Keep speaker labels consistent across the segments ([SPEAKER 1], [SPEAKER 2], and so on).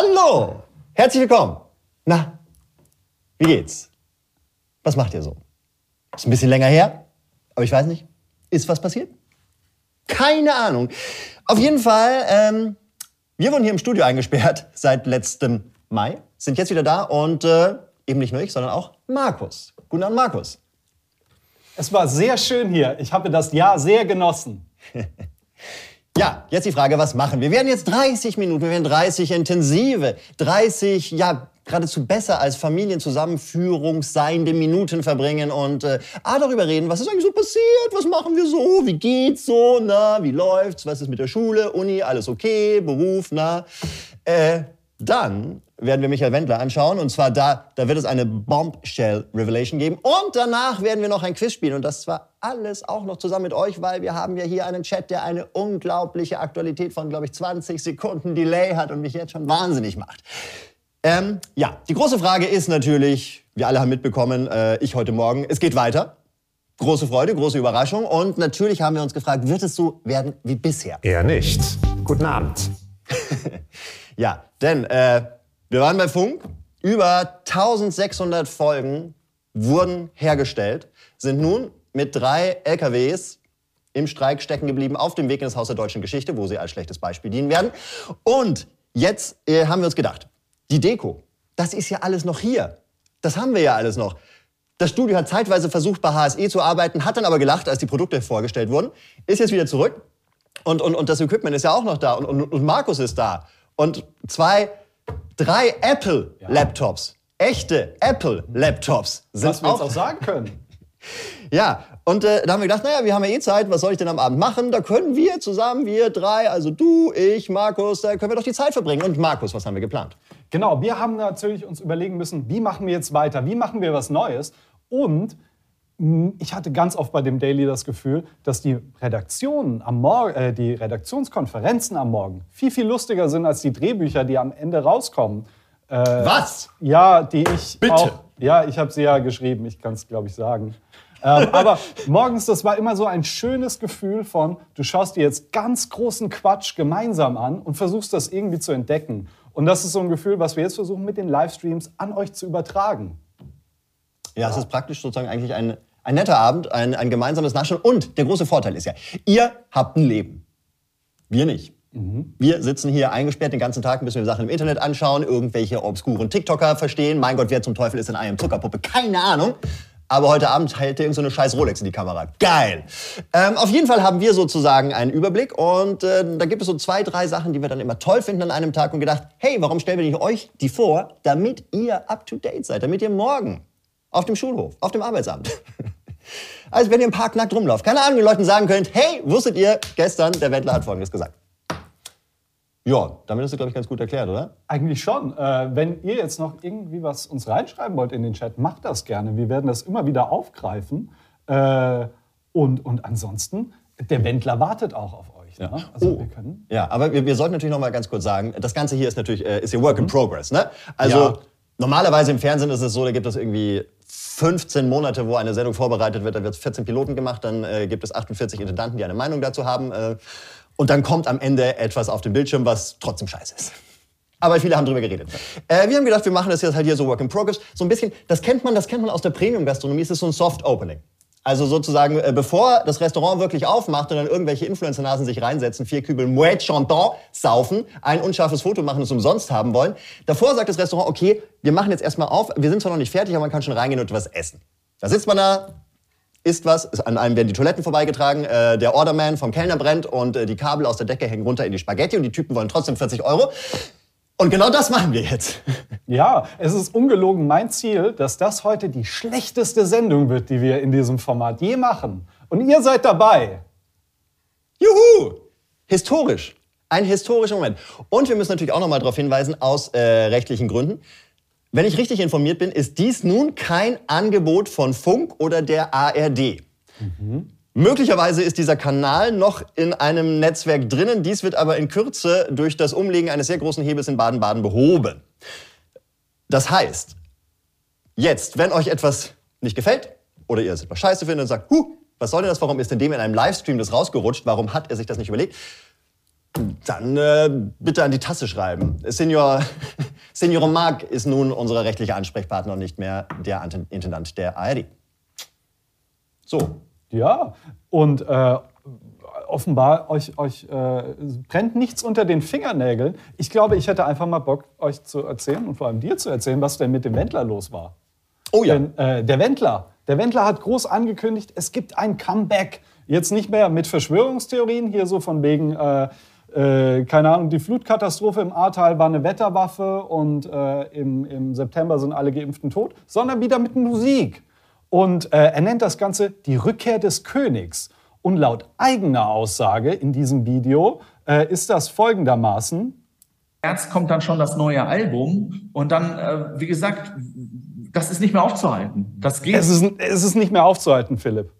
[SPEAKER 1] Hallo! Herzlich willkommen. Na, wie geht's? Was macht ihr so? Ist ein bisschen länger her, aber ich weiß nicht. Ist was passiert? Keine Ahnung. Auf jeden Fall, ähm, wir wurden hier im Studio eingesperrt seit letztem Mai, sind jetzt wieder da und äh, eben nicht nur ich, sondern auch Markus. Guten Abend, Markus.
[SPEAKER 2] Es war sehr schön hier. Ich habe das Jahr sehr genossen.
[SPEAKER 1] Ja, jetzt die Frage, was machen wir? Wir werden jetzt 30 Minuten, wir werden 30 intensive, 30, ja, geradezu besser als Familienzusammenführung seiende Minuten verbringen und äh, A, darüber reden, was ist eigentlich so passiert, was machen wir so, wie geht's so, na, wie läuft's, was ist mit der Schule, Uni, alles okay, Beruf, na. Äh, dann werden wir Michael Wendler anschauen. Und zwar da, da wird es eine Bombshell Revelation geben. Und danach werden wir noch ein Quiz spielen. Und das zwar alles auch noch zusammen mit euch, weil wir haben ja hier einen Chat, der eine unglaubliche Aktualität von, glaube ich, 20 Sekunden Delay hat und mich jetzt schon wahnsinnig macht. Ähm, ja, die große Frage ist natürlich, wir alle haben mitbekommen, äh, ich heute Morgen, es geht weiter. Große Freude, große Überraschung. Und natürlich haben wir uns gefragt, wird es so werden wie bisher?
[SPEAKER 3] Eher nicht. Guten Abend.
[SPEAKER 1] ja, denn äh, wir waren bei Funk. Über 1600 Folgen wurden hergestellt, sind nun mit drei LKWs im Streik stecken geblieben auf dem Weg in das Haus der deutschen Geschichte, wo sie als schlechtes Beispiel dienen werden. Und jetzt äh, haben wir uns gedacht, die Deko, das ist ja alles noch hier. Das haben wir ja alles noch. Das Studio hat zeitweise versucht, bei HSE zu arbeiten, hat dann aber gelacht, als die Produkte vorgestellt wurden, ist jetzt wieder zurück. Und, und, und das Equipment ist ja auch noch da. Und, und, und Markus ist da. Und zwei Drei Apple-Laptops, echte Apple-Laptops sind
[SPEAKER 2] Was wir jetzt auch sagen können.
[SPEAKER 1] Ja, und äh, da haben wir gedacht, naja, wir haben ja eh Zeit, was soll ich denn am Abend machen? Da können wir zusammen, wir drei, also du, ich, Markus, da können wir doch die Zeit verbringen. Und Markus, was haben wir geplant?
[SPEAKER 2] Genau, wir haben natürlich uns überlegen müssen, wie machen wir jetzt weiter, wie machen wir was Neues und ich hatte ganz oft bei dem Daily das Gefühl, dass die Redaktionen am Morgen, äh, die Redaktionskonferenzen am Morgen viel, viel lustiger sind als die Drehbücher, die am Ende rauskommen.
[SPEAKER 1] Äh, Was?
[SPEAKER 2] Ja, die ich
[SPEAKER 1] Bitte?
[SPEAKER 2] auch. Ja, ich habe sie ja geschrieben, ich kann es, glaube ich, sagen. ähm, aber morgens, das war immer so ein schönes Gefühl von, du schaust dir jetzt ganz großen Quatsch gemeinsam an und versuchst das irgendwie zu entdecken. Und das ist so ein Gefühl, was wir jetzt versuchen mit den Livestreams an euch zu übertragen.
[SPEAKER 1] Ja, es ist praktisch sozusagen eigentlich ein, ein netter Abend, ein, ein gemeinsames Nachschauen. Und der große Vorteil ist ja, ihr habt ein Leben. Wir nicht. Mhm. Wir sitzen hier eingesperrt den ganzen Tag, müssen wir Sachen im Internet anschauen, irgendwelche obskuren TikToker verstehen. Mein Gott, wer zum Teufel ist in einem Zuckerpuppe? Keine Ahnung. Aber heute Abend hält der irgend so eine scheiß Rolex in die Kamera. Geil. Ähm, auf jeden Fall haben wir sozusagen einen Überblick und äh, da gibt es so zwei, drei Sachen, die wir dann immer toll finden an einem Tag und gedacht, hey, warum stellen wir nicht euch die vor, damit ihr up to date seid, damit ihr morgen auf dem Schulhof, auf dem Arbeitsamt. Also wenn ihr im Park nackt rumlauft, keine Ahnung, den Leuten sagen könnt, hey, wusstet ihr, gestern, der Wendler hat Folgendes gesagt. Ja, damit ist es, glaube ich, ganz gut erklärt, oder?
[SPEAKER 2] Eigentlich schon. Äh, wenn ihr jetzt noch irgendwie was uns reinschreiben wollt in den Chat, macht das gerne. Wir werden das immer wieder aufgreifen. Äh, und, und ansonsten, der Wendler wartet auch auf euch.
[SPEAKER 1] Ja. Ne? Also oh. wir können ja, aber wir, wir sollten natürlich noch mal ganz kurz sagen, das Ganze hier ist natürlich äh, ist ja Work in mhm. Progress. Ne? Also ja. Normalerweise im Fernsehen ist es so, da gibt es irgendwie 15 Monate, wo eine Sendung vorbereitet wird, da wird 14 Piloten gemacht, dann äh, gibt es 48 Intendanten, die eine Meinung dazu haben. Äh, und dann kommt am Ende etwas auf dem Bildschirm, was trotzdem scheiße ist. Aber viele haben drüber geredet. Äh, wir haben gedacht, wir machen das jetzt halt hier so Work in Progress. So ein bisschen, das kennt man, das kennt man aus der Premium-Gastronomie, es ist so ein Soft Opening. Also sozusagen, äh, bevor das Restaurant wirklich aufmacht und dann irgendwelche Influencer-Nasen sich reinsetzen, vier Kübel Moet Chandon saufen, ein unscharfes Foto machen, es umsonst haben wollen. Davor sagt das Restaurant, okay, wir machen jetzt erstmal auf, wir sind zwar noch nicht fertig, aber man kann schon reingehen und was essen. Da sitzt man da, isst was, an einem werden die Toiletten vorbeigetragen, äh, der Orderman vom Kellner brennt und äh, die Kabel aus der Decke hängen runter in die Spaghetti und die Typen wollen trotzdem 40 Euro. Und genau das machen wir jetzt.
[SPEAKER 2] Ja, es ist ungelogen mein Ziel, dass das heute die schlechteste Sendung wird, die wir in diesem Format je machen. Und ihr seid dabei.
[SPEAKER 1] Juhu! Historisch. Ein historischer Moment. Und wir müssen natürlich auch noch mal darauf hinweisen, aus äh, rechtlichen Gründen. Wenn ich richtig informiert bin, ist dies nun kein Angebot von Funk oder der ARD. Mhm. Möglicherweise ist dieser Kanal noch in einem Netzwerk drinnen. Dies wird aber in Kürze durch das Umlegen eines sehr großen Hebels in Baden-Baden behoben. Das heißt, jetzt, wenn euch etwas nicht gefällt oder ihr es etwas scheiße findet und sagt, huh, was soll denn das, warum ist denn dem in einem Livestream das rausgerutscht, warum hat er sich das nicht überlegt? Dann äh, bitte an die Tasse schreiben. Senior, Senior Mark ist nun unser rechtlicher Ansprechpartner und nicht mehr der Intendant der ARD. So,
[SPEAKER 2] Ja, und äh, offenbar euch, euch äh, brennt nichts unter den Fingernägeln. Ich glaube, ich hätte einfach mal Bock, euch zu erzählen und vor allem dir zu erzählen, was denn mit dem Wendler los war.
[SPEAKER 1] oh ja.
[SPEAKER 2] Denn äh, der Wendler, der Wendler hat groß angekündigt, es gibt ein Comeback. Jetzt nicht mehr mit Verschwörungstheorien, hier so von wegen, äh, äh, keine Ahnung, die Flutkatastrophe im Ahrtal war eine Wetterwaffe und äh, im, im September sind alle Geimpften tot, sondern wieder mit Musik. Und äh, er nennt das Ganze die Rückkehr des Königs. Und laut eigener Aussage in diesem Video äh, ist das folgendermaßen.
[SPEAKER 4] März kommt dann schon das neue Album und dann, äh, wie gesagt, das ist nicht mehr aufzuhalten. Das geht.
[SPEAKER 2] Es ist, es ist nicht mehr aufzuhalten, Philipp.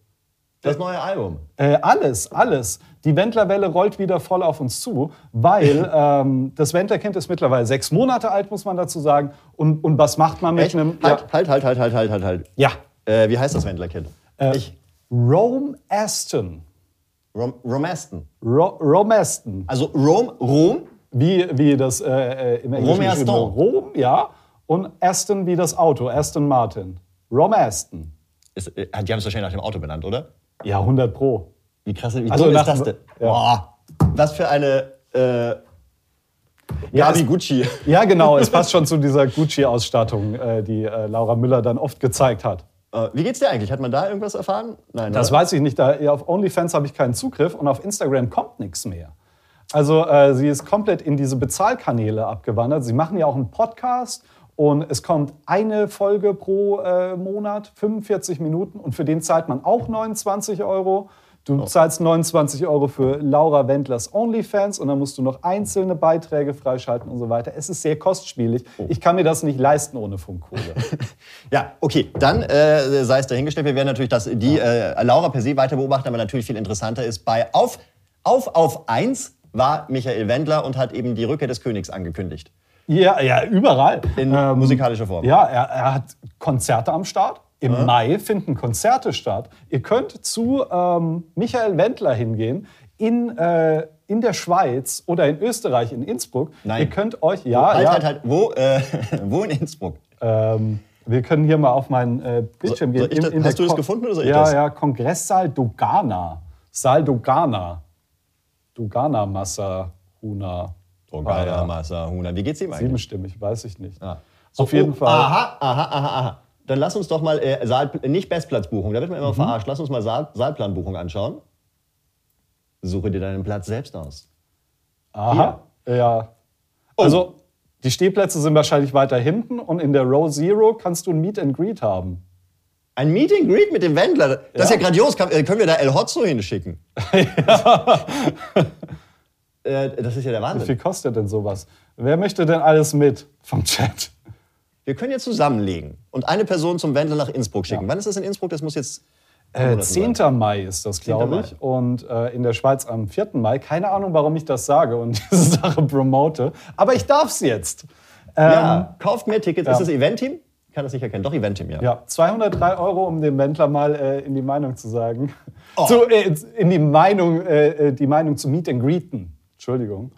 [SPEAKER 1] Das neue Album.
[SPEAKER 2] Äh, alles, alles. Die Wendlerwelle rollt wieder voll auf uns zu, weil ähm, das Wendlerkind ist mittlerweile sechs Monate alt, muss man dazu sagen. Und, und was macht man mit
[SPEAKER 1] Echt?
[SPEAKER 2] einem.
[SPEAKER 1] Halt, halt, halt, halt, halt, halt, halt, halt.
[SPEAKER 2] Ja.
[SPEAKER 1] Äh, wie heißt das Wendlerkind?
[SPEAKER 2] ja.
[SPEAKER 1] Ich.
[SPEAKER 2] Rome Aston.
[SPEAKER 1] Rom Romaston.
[SPEAKER 2] Ro Rome Aston.
[SPEAKER 1] Also Rom, Rom,
[SPEAKER 2] Wie, wie das äh, äh, im Englischen
[SPEAKER 1] Rome Aston.
[SPEAKER 2] Rom, ja. Und Aston wie das Auto, Aston Martin. Rome Aston.
[SPEAKER 1] ist, äh, die haben es wahrscheinlich nach dem Auto benannt, oder?
[SPEAKER 2] Ja, 100 Pro.
[SPEAKER 1] Wie krass, wie
[SPEAKER 2] Also
[SPEAKER 1] dumm ist das denn?
[SPEAKER 2] ja.
[SPEAKER 1] Boah, was für eine äh,
[SPEAKER 2] Ja,
[SPEAKER 1] Gabi Gucci.
[SPEAKER 2] Ja, genau. Es passt schon zu dieser Gucci-Ausstattung, äh, die äh, Laura Müller dann oft gezeigt hat.
[SPEAKER 1] Äh, wie geht's dir eigentlich? Hat man da irgendwas erfahren? Nein,
[SPEAKER 2] Das
[SPEAKER 1] oder?
[SPEAKER 2] weiß ich nicht. Da, auf OnlyFans habe ich keinen Zugriff und auf Instagram kommt nichts mehr. Also äh, sie ist komplett in diese Bezahlkanäle abgewandert. Sie machen ja auch einen Podcast und es kommt eine Folge pro äh, Monat, 45 Minuten und für den zahlt man auch 29 Euro. Du zahlst 29 Euro für Laura Wendlers OnlyFans und dann musst du noch einzelne Beiträge freischalten und so weiter. Es ist sehr kostspielig. Ich kann mir das nicht leisten ohne Funkkohle.
[SPEAKER 1] Ja, okay, dann äh, sei es dahingestellt. Wir werden natürlich das, die äh, Laura per se weiter beobachten, aber natürlich viel interessanter ist, bei Auf auf, auf 1 war Michael Wendler und hat eben die Rückkehr des Königs angekündigt.
[SPEAKER 2] ja, ja, überall.
[SPEAKER 1] In musikalischer Form.
[SPEAKER 2] Ja, er, er hat Konzerte am Start. Im Mai finden Konzerte statt. Ihr könnt zu ähm, Michael Wendler hingehen in, äh, in der Schweiz oder in Österreich, in Innsbruck.
[SPEAKER 1] Nein.
[SPEAKER 2] Ihr könnt euch, ja,
[SPEAKER 1] halt,
[SPEAKER 2] ja,
[SPEAKER 1] halt, halt, wo, äh, wo in Innsbruck?
[SPEAKER 2] Ähm, wir können hier mal auf meinen äh, Bildschirm
[SPEAKER 1] So-
[SPEAKER 2] gehen. der
[SPEAKER 1] hast du das
[SPEAKER 2] Kon-
[SPEAKER 1] gefunden oder soll ich
[SPEAKER 2] ja,
[SPEAKER 1] das?
[SPEAKER 2] Ja, Kongresssaal Dogana. Saal Dogana. Dogana Massa Huna.
[SPEAKER 1] Dogana, Massa, Huna. Wie geht's ihm eigentlich?
[SPEAKER 2] Siebenstimmig, weiß ich nicht.
[SPEAKER 1] Ah.
[SPEAKER 2] Auf
[SPEAKER 1] Oh,
[SPEAKER 2] jeden
[SPEAKER 1] oh,
[SPEAKER 2] Fall.
[SPEAKER 1] Aha, aha, aha, aha. Dann lass uns doch mal äh, Saal, nicht Bestplatzbuchung, da wird man
[SPEAKER 2] Mhm.
[SPEAKER 1] immer verarscht. Lass uns mal Saal, Saalplanbuchung anschauen. Suche dir deinen Platz selbst aus.
[SPEAKER 2] Aha. Ja.
[SPEAKER 1] Oh.
[SPEAKER 2] Also, die Stehplätze sind wahrscheinlich weiter hinten und in der Row Zero kannst du ein Meet and Greet haben.
[SPEAKER 1] Ein Meet and Greet mit dem Wendler, das ist ja
[SPEAKER 2] Ja.
[SPEAKER 1] grandios. Kann, äh, können wir da El Hotzo hinschicken? äh, das ist ja der
[SPEAKER 2] Wie
[SPEAKER 1] Wahnsinn.
[SPEAKER 2] viel kostet denn sowas? Wer möchte denn alles mit vom Chat?
[SPEAKER 1] Wir können jetzt zusammenlegen und eine Person zum Wendler nach Innsbruck schicken. Wann ist das in Innsbruck? Das muss jetzt.
[SPEAKER 2] Äh,
[SPEAKER 1] Monate sein.
[SPEAKER 2] 10. Mai ist das,
[SPEAKER 1] 10.
[SPEAKER 2] glaube ich. Und äh, in der Schweiz am 4. Mai. Keine Ahnung, warum ich das sage und diese Sache promote. Aber ich darf es jetzt. Ähm,
[SPEAKER 1] Ja, kauft mehr Tickets.
[SPEAKER 2] ja.
[SPEAKER 1] Ist das Event-Team? Ich kann das nicht erkennen. Doch, Event-Team, ja.
[SPEAKER 2] Ja, 203 Euro, um dem Wendler mal äh, in die Meinung zu sagen.
[SPEAKER 1] Oh.
[SPEAKER 2] Zu, äh, in die Meinung, äh, äh, die Meinung zu Meet and Greeten. Entschuldigung.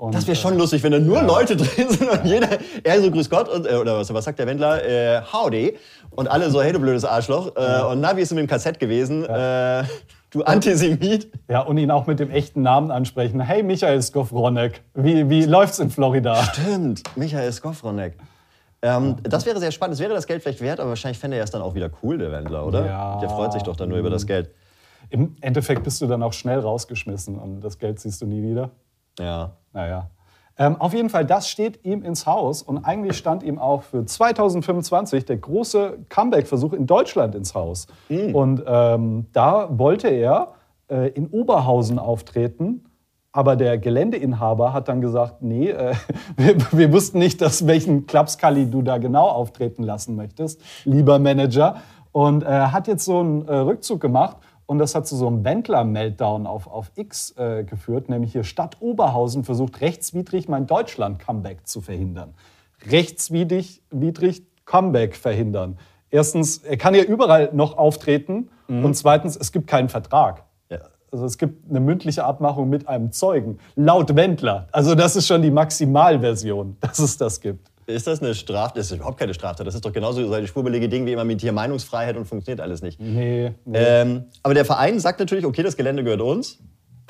[SPEAKER 2] Und,
[SPEAKER 1] Das wäre schon lustig, wenn da nur Leute drin sind und jeder, er so grüß Gott und, äh, oder was, was sagt der Wendler? Äh, howdy. Und alle so, hey du blödes Arschloch. Äh, und na, wie ist du mit dem Kassett gewesen? Äh, du Antisemit.
[SPEAKER 2] Ja, und ihn auch mit dem echten Namen ansprechen. Hey, Michael Skowronek, wie, wie läuft's in Florida?
[SPEAKER 1] Stimmt, Michael Skowronek. Ähm, das wäre sehr spannend. Das wäre das Geld vielleicht wert, aber wahrscheinlich fände er es dann auch wieder cool, der Wendler, oder?
[SPEAKER 2] Ja.
[SPEAKER 1] Der freut sich doch dann nur über das Geld.
[SPEAKER 2] Im Endeffekt bist du dann auch schnell rausgeschmissen und das Geld siehst du nie wieder.
[SPEAKER 1] Ja.
[SPEAKER 2] Naja. Ähm, auf jeden Fall, das steht ihm ins Haus und eigentlich stand ihm auch für 2025 der große Comeback-Versuch in Deutschland ins Haus. Und ähm, da wollte er äh, in Oberhausen auftreten. Aber der Geländeinhaber hat dann gesagt, nee, äh, wir, wir wussten nicht, dass welchen Klapskalli du da genau auftreten lassen möchtest, lieber Manager. Und äh, hat jetzt so einen äh, Rückzug gemacht und das hat zu so einem Wendler-Meltdown auf, auf X äh, geführt, nämlich hier Stadt Oberhausen versucht rechtswidrig mein Deutschland-Comeback zu verhindern. Rechtswidrig widrig Comeback verhindern. Erstens, er kann ja überall noch auftreten und zweitens, es gibt keinen Vertrag.
[SPEAKER 1] ja.
[SPEAKER 2] Also es gibt eine mündliche Abmachung mit einem Zeugen, laut Wendler. Also das ist schon die Maximalversion, dass es das gibt.
[SPEAKER 1] Ist das eine Straftat? Das ist überhaupt keine Straftat. Das ist doch genauso so ein schwurbelige Ding wie immer mit hier Meinungsfreiheit und funktioniert alles nicht.
[SPEAKER 2] Nee. nee.
[SPEAKER 1] Ähm, aber der Verein sagt natürlich, okay, das Gelände gehört uns.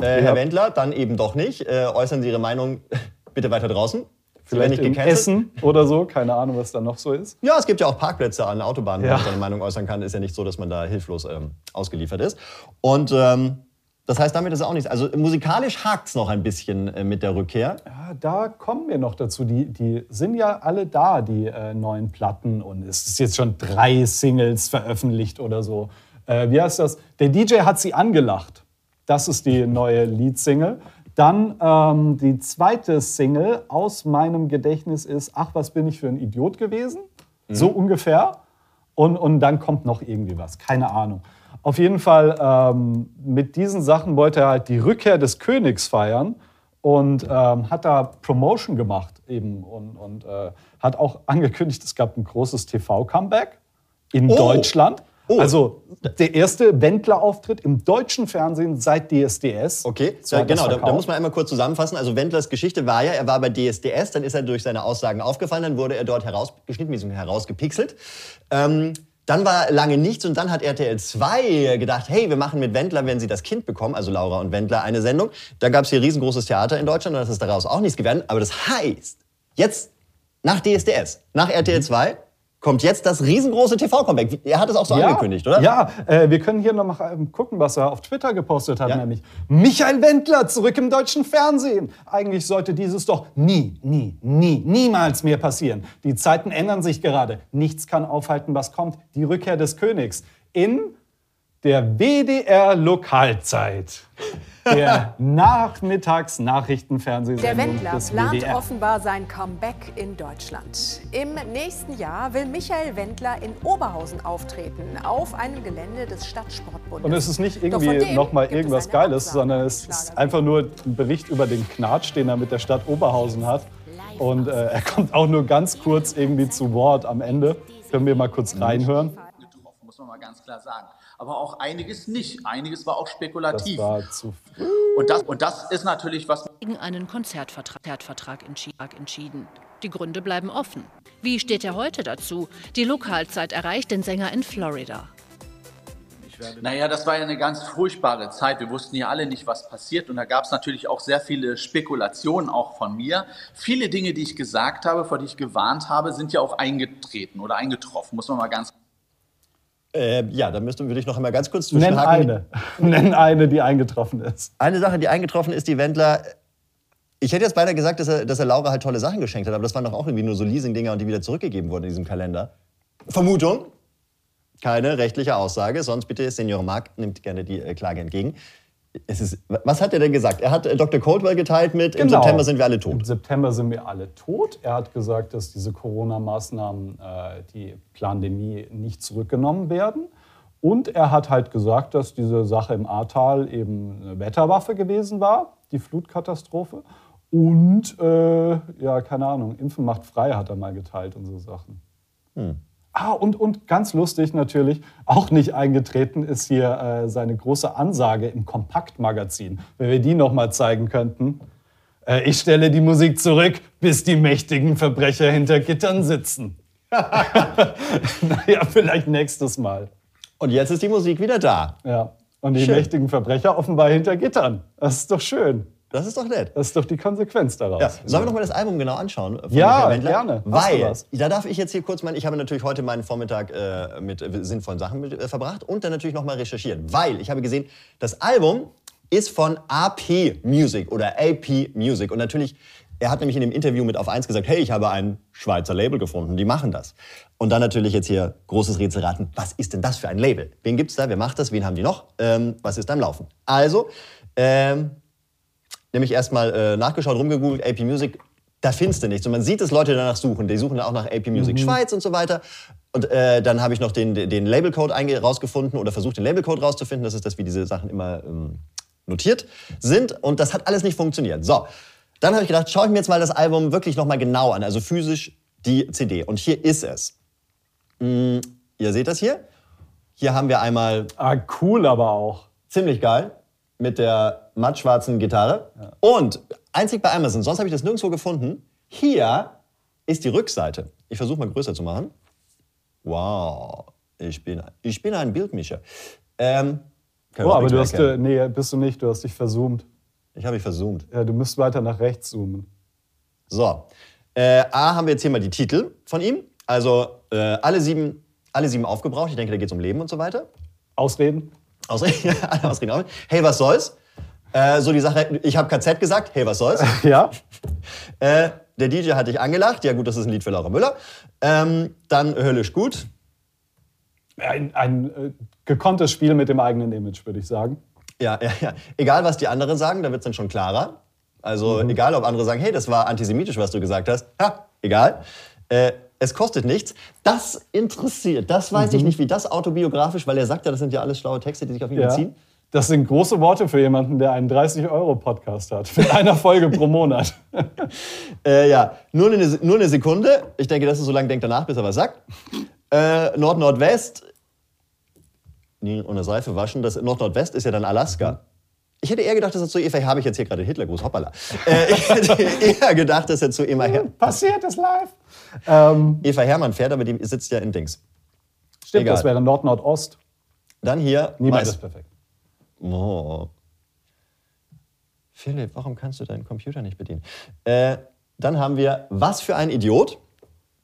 [SPEAKER 1] Äh,
[SPEAKER 2] Ja.
[SPEAKER 1] Herr Wendler, dann eben doch nicht. Äh, äußern Sie Ihre Meinung bitte weiter draußen.
[SPEAKER 2] Vielleicht
[SPEAKER 1] nicht gecancelt.
[SPEAKER 2] Essen oder so, keine Ahnung, was da noch so ist.
[SPEAKER 1] Ja, es gibt ja auch Parkplätze an Autobahnen, wo
[SPEAKER 2] Ja.
[SPEAKER 1] man seine Meinung äußern kann. Ist ja nicht so, dass man da hilflos ähm, ausgeliefert ist. Und ähm, das heißt, damit ist auch nichts. Also musikalisch hakt es noch ein bisschen äh, mit der Rückkehr.
[SPEAKER 2] Ja, da kommen wir noch dazu. Die, die sind ja alle da, die äh, neuen Platten. Und es ist jetzt schon drei Singles veröffentlicht oder so. Äh, wie heißt das? Der DJ hat sie angelacht. Das ist die neue Leadsingle. Dann ähm, die zweite Single aus meinem Gedächtnis ist Ach, was bin ich für ein Idiot gewesen? So ungefähr. Und, und dann kommt noch irgendwie was. Keine Ahnung. Auf jeden Fall, ähm, mit diesen Sachen wollte er halt die Rückkehr des Königs feiern und ähm, hat da Promotion gemacht eben und, und äh, hat auch angekündigt, es gab ein großes TV-Comeback in
[SPEAKER 1] Oh.
[SPEAKER 2] Deutschland.
[SPEAKER 1] Oh.
[SPEAKER 2] Also der erste Wendler-Auftritt im deutschen Fernsehen seit DSDS.
[SPEAKER 1] Okay,
[SPEAKER 2] So
[SPEAKER 1] ja, genau, da, da muss man einmal kurz zusammenfassen. Also Wendlers Geschichte war ja, er war bei DSDS, dann ist er durch seine Aussagen aufgefallen, dann wurde er dort herausgeschnitten, herausgepixelt. Ähm, dann war lange nichts und dann hat RTL 2 gedacht, hey, wir machen mit Wendler, wenn sie das Kind bekommen, also Laura und Wendler, eine Sendung. Da gab es hier riesengroßes Theater in Deutschland und das ist daraus auch nichts geworden. Aber das heißt, jetzt nach DSDS, nach RTL 2, kommt jetzt das riesengroße TV-Comeback. Er hat es auch so angekündigt, oder?
[SPEAKER 2] Ja, äh, wir können hier noch mal ähm, gucken, was er auf Twitter gepostet hat,
[SPEAKER 1] Ja.
[SPEAKER 2] nämlich Michael Wendler zurück im deutschen Fernsehen. Eigentlich sollte dieses doch nie, nie, nie, niemals mehr passieren. Die Zeiten ändern sich gerade. Nichts kann aufhalten, was kommt. Die Rückkehr des Königs in der WDR Lokalzeit. Der Nachmittags-Nachrichtenfernsehsendung
[SPEAKER 5] Der Wendler
[SPEAKER 2] des
[SPEAKER 5] plant
[SPEAKER 2] WDR.
[SPEAKER 5] offenbar sein Comeback in Deutschland. Im nächsten Jahr will Michael Wendler in Oberhausen auftreten, auf einem Gelände des Stadtsportbundes.
[SPEAKER 2] Und es ist nicht irgendwie nochmal irgendwas Geiles,
[SPEAKER 5] Absage.
[SPEAKER 2] sondern es ist einfach nur ein Bericht über den Knatsch, den er mit der Stadt Oberhausen hat. Und äh, er kommt auch nur ganz kurz irgendwie zu Wort am Ende. Können wir mal kurz reinhören?
[SPEAKER 4] getroffen, muss man mal ganz klar sagen. Aber auch einiges nicht. Einiges war auch
[SPEAKER 2] Das
[SPEAKER 4] spekulativ.
[SPEAKER 2] war zu
[SPEAKER 4] und, das, und das ist natürlich was,
[SPEAKER 6] gegen einen Konzertvertrag Konzertvertrag entschi- entschieden. Die Gründe bleiben offen. Wie steht er heute dazu? Die Lokalzeit erreicht den Sänger in Florida.
[SPEAKER 4] Naja, das war ja eine ganz furchtbare Zeit. Wir wussten ja alle nicht, was passiert. Und da gab es natürlich auch sehr viele Spekulationen, auch von mir. Viele Dinge, die ich gesagt habe, vor die ich gewarnt habe, sind ja auch eingetreten oder eingetroffen, muss man mal ganz
[SPEAKER 1] Äh, ja, da müsste, würde ich noch einmal ganz kurz
[SPEAKER 2] Nenn
[SPEAKER 1] zwischenhaken.
[SPEAKER 2] eine. Nenn eine, die eingetroffen ist.
[SPEAKER 1] Eine Sache, die eingetroffen ist, die Wendler. Ich hätte jetzt beinahe gesagt, dass er, dass er Laura halt tolle Sachen geschenkt hat, aber das waren doch auch irgendwie nur so Leasing-Dinger und die wieder zurückgegeben wurden in diesem Kalender. Vermutung. Keine rechtliche Aussage, sonst bitte, Senior Mark nimmt gerne die äh, Klage entgegen. Ist, was hat er denn gesagt? Er hat äh, Dr. Coldwell geteilt mit, im
[SPEAKER 2] Genau.
[SPEAKER 1] September sind wir alle
[SPEAKER 2] Im
[SPEAKER 1] tot.
[SPEAKER 2] September sind wir alle tot. Er hat gesagt, dass diese Corona-Maßnahmen, äh, die Pandemie, nicht zurückgenommen werden. Und er hat halt gesagt, dass diese Sache im Ahrtal eben eine Wetterwaffe gewesen war, die Flutkatastrophe. Und, äh, ja, keine Ahnung, Impfen macht frei, hat er mal geteilt und so Sachen. Ah, und, und ganz lustig natürlich, auch nicht eingetreten ist hier äh, seine große Ansage im Kompaktmagazin. Wenn wir die noch mal zeigen könnten. Äh, ich stelle die Musik zurück, bis die mächtigen Verbrecher hinter Gittern sitzen. naja, vielleicht nächstes Mal.
[SPEAKER 1] Und jetzt ist die Musik wieder da.
[SPEAKER 2] Ja. Und die
[SPEAKER 1] Schön.
[SPEAKER 2] mächtigen Verbrecher offenbar hinter Gittern. Das ist doch schön.
[SPEAKER 1] Das ist doch nett.
[SPEAKER 2] Das ist doch die Konsequenz daraus.
[SPEAKER 1] Ja. Sollen wir noch mal das Album genau anschauen?
[SPEAKER 2] Ja, gerne.
[SPEAKER 1] Weil, da darf ich jetzt hier kurz mal, ich habe natürlich heute meinen Vormittag äh, mit äh, sinnvollen Sachen mit, äh, verbracht und dann natürlich noch mal recherchiert. Weil ich habe gesehen, das Album ist von AP Music oder AP Music. Und natürlich, er hat nämlich in dem Interview mit Auf 1 gesagt, hey, ich habe ein Schweizer Label gefunden, die machen das. Und dann natürlich jetzt hier großes Rätsel raten, was ist denn das für ein Label? Wen gibt's da? Wer macht das? Wen haben die noch? Ähm, was ist da im Laufen? Also, ähm, nämlich erstmal äh, nachgeschaut, rumgegoogelt, AP Music, da findest du nichts. Und man sieht, dass Leute danach suchen. Die suchen dann auch nach AP Music Schweiz und so weiter. Und äh, dann habe ich noch den, den Labelcode rausgefunden oder versucht, den Labelcode rauszufinden. Das ist das, wie diese Sachen immer ähm, notiert sind. Und das hat alles nicht funktioniert. So, dann habe ich gedacht, schaue ich mir jetzt mal das Album wirklich noch mal genau an, also physisch die CD. Und hier ist es. Mm, ihr seht das hier. Hier haben wir einmal
[SPEAKER 2] Ah, cool aber auch.
[SPEAKER 1] ziemlich geil. Mit der mattschwarzen Gitarre. Und einzig bei Amazon, sonst habe ich das nirgendwo gefunden. Hier ist die Rückseite. Ich versuche mal größer zu machen. Wow, ich bin, ich bin ein Bildmischer. Ähm,
[SPEAKER 2] Oh, aber du hast, äh, nee, bist du nicht, du hast dich verzoomt.
[SPEAKER 1] Ich habe mich verzoomt.
[SPEAKER 2] Ja, du müsst weiter nach rechts zoomen.
[SPEAKER 1] So, äh, A haben wir jetzt hier mal die Titel von ihm. Also äh, alle, sieben, alle sieben aufgebraucht. Ich denke, da geht es um Leben und so weiter.
[SPEAKER 2] Ausreden?
[SPEAKER 1] Ausreden, alle Ausreden. auf. Hey, was soll's? Äh, so die Sache, ich habe KZ gesagt, hey, was soll's?
[SPEAKER 2] Ja.
[SPEAKER 1] äh, der DJ hat dich angelacht. Ja gut, das ist ein Lied für Laura Müller. Ähm, dann höllisch gut.
[SPEAKER 2] Ein, ein äh, gekonntes Spiel mit dem eigenen Image, würde ich sagen.
[SPEAKER 1] Ja, ja, ja. Egal, was die anderen sagen, da wird es dann schon klarer. Also egal, ob andere sagen, hey, das war antisemitisch, was du gesagt hast. Ha, egal. Äh, es kostet nichts. Das interessiert. Das weiß ich nicht, wie das autobiografisch, weil er sagt ja, das sind ja alles schlaue Texte, die sich auf ihn
[SPEAKER 2] Ja.
[SPEAKER 1] beziehen.
[SPEAKER 2] Das sind große Worte für jemanden, der einen 30-Euro-Podcast hat. Mit einer Folge pro Monat.
[SPEAKER 1] Äh, ja, nur eine, nur eine Sekunde. Ich denke, dass er so lange denkt danach, bis er was sagt. Äh, Nord-Nordwest. Nie ohne Seife waschen. Das Nord-Nordwest ist ja dann Alaska. Ich hätte eher gedacht, dass er zu Eva, habe ich jetzt hier gerade Hitlergruß, hoppala. Äh, ich hätte eher gedacht, dass er zu Eva,
[SPEAKER 2] Passiert es live. Ähm,
[SPEAKER 1] Eva Hermann fährt, aber die sitzt ja in Dings.
[SPEAKER 2] stimmt,
[SPEAKER 1] Egal.
[SPEAKER 2] das wäre Nord-Nord-Ost.
[SPEAKER 1] Dann hier.
[SPEAKER 2] Niemand ist perfekt.
[SPEAKER 1] Oh. Philipp, warum kannst du deinen Computer nicht bedienen? Äh, dann haben wir Was für ein Idiot.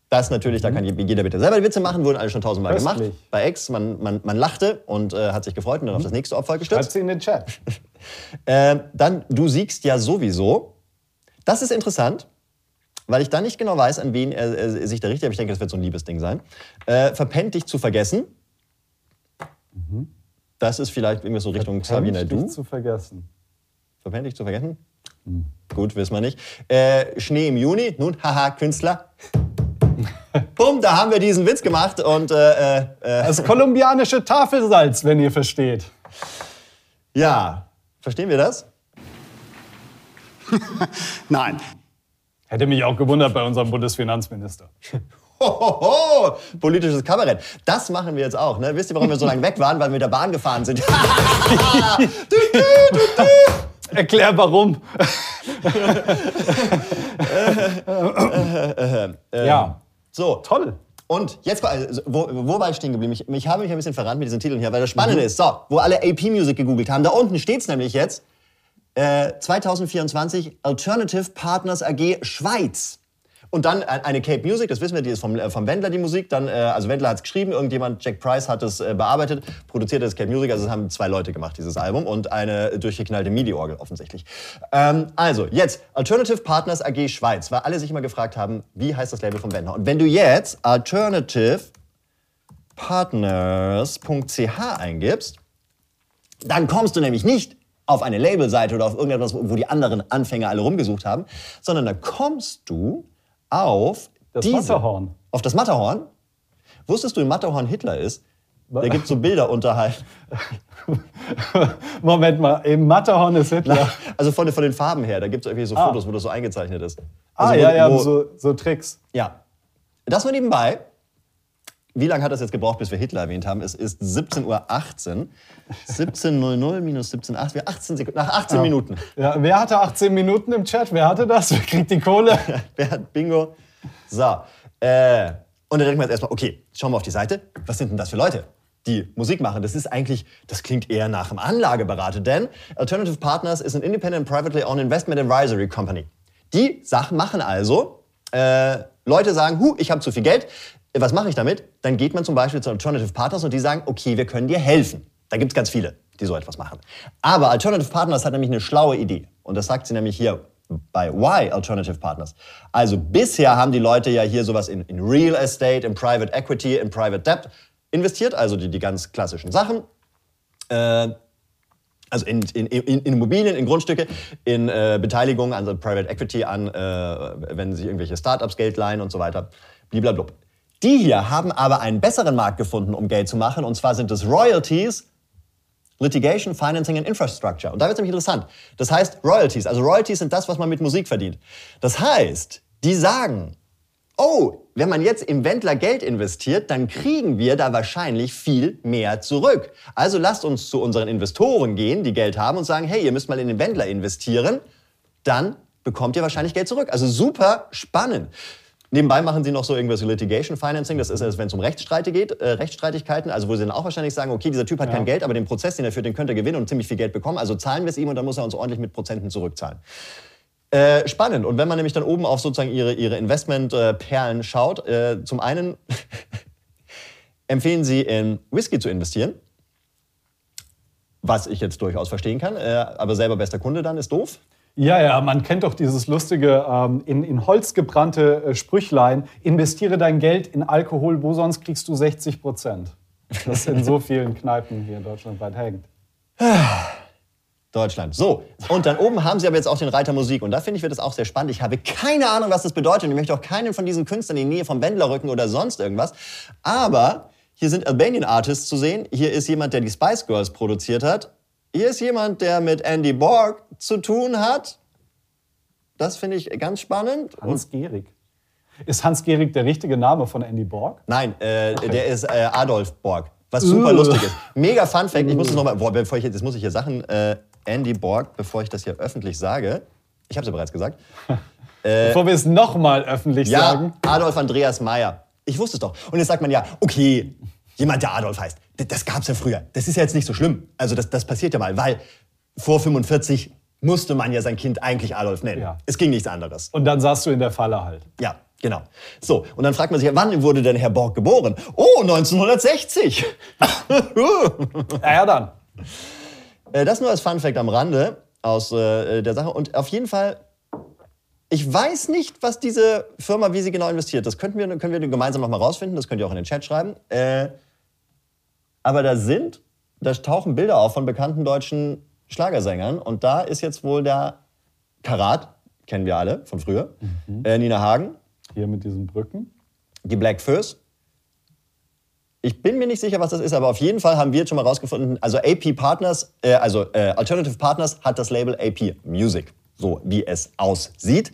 [SPEAKER 1] Das natürlich, da kann jeder bitte selber Witze machen, wurden alle schon tausendmal gemacht. Bei Ex, man, man, man lachte und äh, hat sich gefreut und dann auf das nächste Opfer
[SPEAKER 2] Schreibt
[SPEAKER 1] gestürzt.
[SPEAKER 2] sie in den Chat.
[SPEAKER 1] Äh, dann, du siegst ja sowieso. Das ist interessant, weil ich dann nicht genau weiß, an wen er, er sich da richtet. Aber ich denke, das wird so ein Liebesding sein. Äh, verpennt dich zu vergessen. Das ist vielleicht irgendwas so Richtung
[SPEAKER 2] Nicht
[SPEAKER 1] Du.
[SPEAKER 2] zu vergessen.
[SPEAKER 1] Verpennt dich zu vergessen? Gut, wissen wir nicht. Äh, Schnee im Juni, nun, haha, Künstler. Bumm, da haben wir diesen Witz gemacht und äh, äh,
[SPEAKER 2] Das kolumbianische Tafelsalz, wenn ihr versteht.
[SPEAKER 1] ja, verstehen wir das?
[SPEAKER 3] Nein.
[SPEAKER 2] Hätte mich auch gewundert bei unserem Bundesfinanzminister.
[SPEAKER 1] Hohoho, politisches Kabarett. Das machen wir jetzt auch. Ne? Wisst ihr, warum wir so lange weg waren? Weil wir mit der Bahn gefahren sind.
[SPEAKER 2] Erklär warum. ja,
[SPEAKER 1] So,
[SPEAKER 2] toll.
[SPEAKER 1] Und jetzt, also, wo, wo war ich stehen geblieben? Ich, ich habe mich ein bisschen verrannt mit diesen Titeln hier, weil das Spannende ist, so, wo alle AP Music gegoogelt haben, da unten steht es nämlich jetzt, äh, 2024 Alternative Partners AG Schweiz. Und dann äh, eine Cape Music, das wissen wir, die ist vom, äh, vom Wendler, die Musik. Dann, äh, also Wendler hat es geschrieben, irgendjemand, Jack Price hat es äh, bearbeitet, produziert das Cape Music. Also es haben zwei Leute gemacht, dieses Album. Und eine durchgeknallte MIDI-Orgel offensichtlich. Ähm, also, jetzt Alternative Partners AG Schweiz, weil alle sich immer gefragt haben, wie heißt das Label von Wendler? Und wenn du jetzt Alternative Partners.ch eingibst, dann kommst du nämlich nicht auf eine Labelseite oder auf irgendetwas, wo die anderen Anfänger alle rumgesucht haben, sondern da kommst du auf
[SPEAKER 2] Das
[SPEAKER 1] diese,
[SPEAKER 2] Matterhorn.
[SPEAKER 1] Auf das Matterhorn. Wusstest du, im Matterhorn Hitler ist? Da gibt so Bilder unterhalb.
[SPEAKER 2] Moment mal, im Matterhorn ist Hitler.
[SPEAKER 1] Also von, von den Farben her, da gibt es irgendwie so
[SPEAKER 2] Ah.
[SPEAKER 1] Fotos, wo das so eingezeichnet ist.
[SPEAKER 2] ah,
[SPEAKER 1] Also
[SPEAKER 2] ja,
[SPEAKER 1] wo-
[SPEAKER 2] ja,
[SPEAKER 1] wo-
[SPEAKER 2] so, so Tricks.
[SPEAKER 1] Ja. Das nur nebenbei. Wie lange hat das jetzt gebraucht, bis wir Hitler erwähnt haben? Es ist 17.18 Uhr. 17.00 minus 17.8. Wir 18 Sekunden. Nach 18 Minuten.
[SPEAKER 2] Ja, wer hatte 18 Minuten im Chat? Wer hatte das? Wer kriegt die Kohle?
[SPEAKER 1] Wer hat Bingo? So. Äh, und dann denkt man jetzt erstmal, okay, schauen wir auf die Seite. Was sind denn das für Leute, die Musik machen? Das ist eigentlich, das klingt eher nach einem Anlageberater, denn Alternative Partners ist ein independent privately owned investment advisory company. Die Sachen machen also, äh, Leute sagen, hu, ich habe zu viel Geld, was mache ich damit? Dann geht man zum Beispiel zu Alternative Partners und die sagen, okay, wir können dir helfen. Da gibt es ganz viele, die so etwas machen. Aber Alternative Partners hat nämlich eine schlaue Idee. Und das sagt sie nämlich hier bei Why Alternative Partners. Also bisher haben die Leute ja hier sowas in, in Real Estate, in Private Equity, in Private Debt investiert, also die, die ganz klassischen Sachen. Äh, also in, in, in, Immobilien, in Grundstücke, in äh, Beteiligungen, also Private Equity an, äh, wenn sich irgendwelche Startups Geld leihen und so weiter. Bliblablub. Die hier haben aber einen besseren Markt gefunden, um Geld zu machen. Und zwar sind es Royalties, Litigation, Financing and Infrastructure. Und da wird es nämlich interessant. Das heißt Royalties. Also Royalties sind das, was man mit Musik verdient. Das heißt, die sagen, oh, wenn man jetzt im Wendler Geld investiert, dann kriegen wir da wahrscheinlich viel mehr zurück. Also lasst uns zu unseren Investoren gehen, die Geld haben und sagen, hey, ihr müsst mal in den Wendler investieren, dann bekommt ihr wahrscheinlich Geld zurück. Also super spannend. Nebenbei machen sie noch so irgendwas Litigation Financing, das ist, wenn es um Rechtsstreite geht, äh, Rechtsstreitigkeiten, also wo sie dann auch wahrscheinlich sagen, okay, dieser Typ hat ja. kein Geld, aber den Prozess, den er führt, den könnte er gewinnen und ziemlich viel Geld bekommen, also zahlen wir es ihm und dann muss er uns ordentlich mit Prozenten zurückzahlen. Äh, spannend. Und wenn man nämlich dann oben auf sozusagen ihre, ihre Investmentperlen schaut, äh, zum einen empfehlen sie in Whisky zu investieren, was ich jetzt durchaus verstehen kann, äh, aber selber bester Kunde dann ist doof.
[SPEAKER 2] Ja, ja, man kennt doch dieses lustige, ähm, in, in Holz gebrannte äh, Sprüchlein, investiere dein Geld in Alkohol, wo sonst kriegst du 60 Prozent. Das in so vielen Kneipen hier in Deutschland weit hängt.
[SPEAKER 1] Deutschland. So, und dann oben haben sie aber jetzt auch den Reiter Musik. Und da finde ich, wird das auch sehr spannend. Ich habe keine Ahnung, was das bedeutet. Und ich möchte auch keinen von diesen Künstlern in die Nähe vom Wendler rücken oder sonst irgendwas. Aber hier sind Albanian Artists zu sehen. Hier ist jemand, der die Spice Girls produziert hat. Hier ist jemand, der mit Andy Borg zu tun hat. Das finde ich ganz spannend.
[SPEAKER 2] Hans Gehrig. Ist Hans Gehrig der richtige Name von Andy Borg?
[SPEAKER 1] Nein, äh, okay. der ist äh, Adolf Borg. Was super uh. lustig ist. Mega Fun Fact. Ich muss es nochmal, bevor ich jetzt muss ich hier Sachen, äh, Andy Borg, bevor ich das hier öffentlich sage. Ich habe es ja bereits gesagt.
[SPEAKER 2] Äh, bevor wir es nochmal öffentlich
[SPEAKER 1] ja,
[SPEAKER 2] sagen.
[SPEAKER 1] Adolf Andreas Meyer. Ich wusste es doch. Und jetzt sagt man ja, okay, jemand, der Adolf heißt. Das gab es ja früher. Das ist ja jetzt nicht so schlimm. Also das, das passiert ja mal, weil vor 45 musste man ja sein Kind eigentlich Adolf nennen. Ja. Es ging nichts anderes.
[SPEAKER 2] Und dann saßt du in der Falle halt.
[SPEAKER 1] Ja, genau. So, und dann fragt man sich, wann wurde denn Herr Borg geboren? Oh, 1960.
[SPEAKER 2] ja, ja, dann.
[SPEAKER 1] Äh, das nur als Fun Fact am Rande aus äh, der Sache. Und auf jeden Fall, ich weiß nicht, was diese Firma, wie sie genau investiert. Das könnten wir, können wir gemeinsam nochmal rausfinden. Das könnt ihr auch in den Chat schreiben. Äh, aber da sind, da tauchen Bilder auf von bekannten deutschen Schlagersängern. Und da ist jetzt wohl der Karat, kennen wir alle von früher, mhm. äh, Nina Hagen.
[SPEAKER 2] Hier mit diesen Brücken.
[SPEAKER 1] Die Black First. Ich bin mir nicht sicher, was das ist, aber auf jeden Fall haben wir jetzt schon mal rausgefunden, also AP Partners, äh, also äh, Alternative Partners hat das Label AP Music, so wie es aussieht.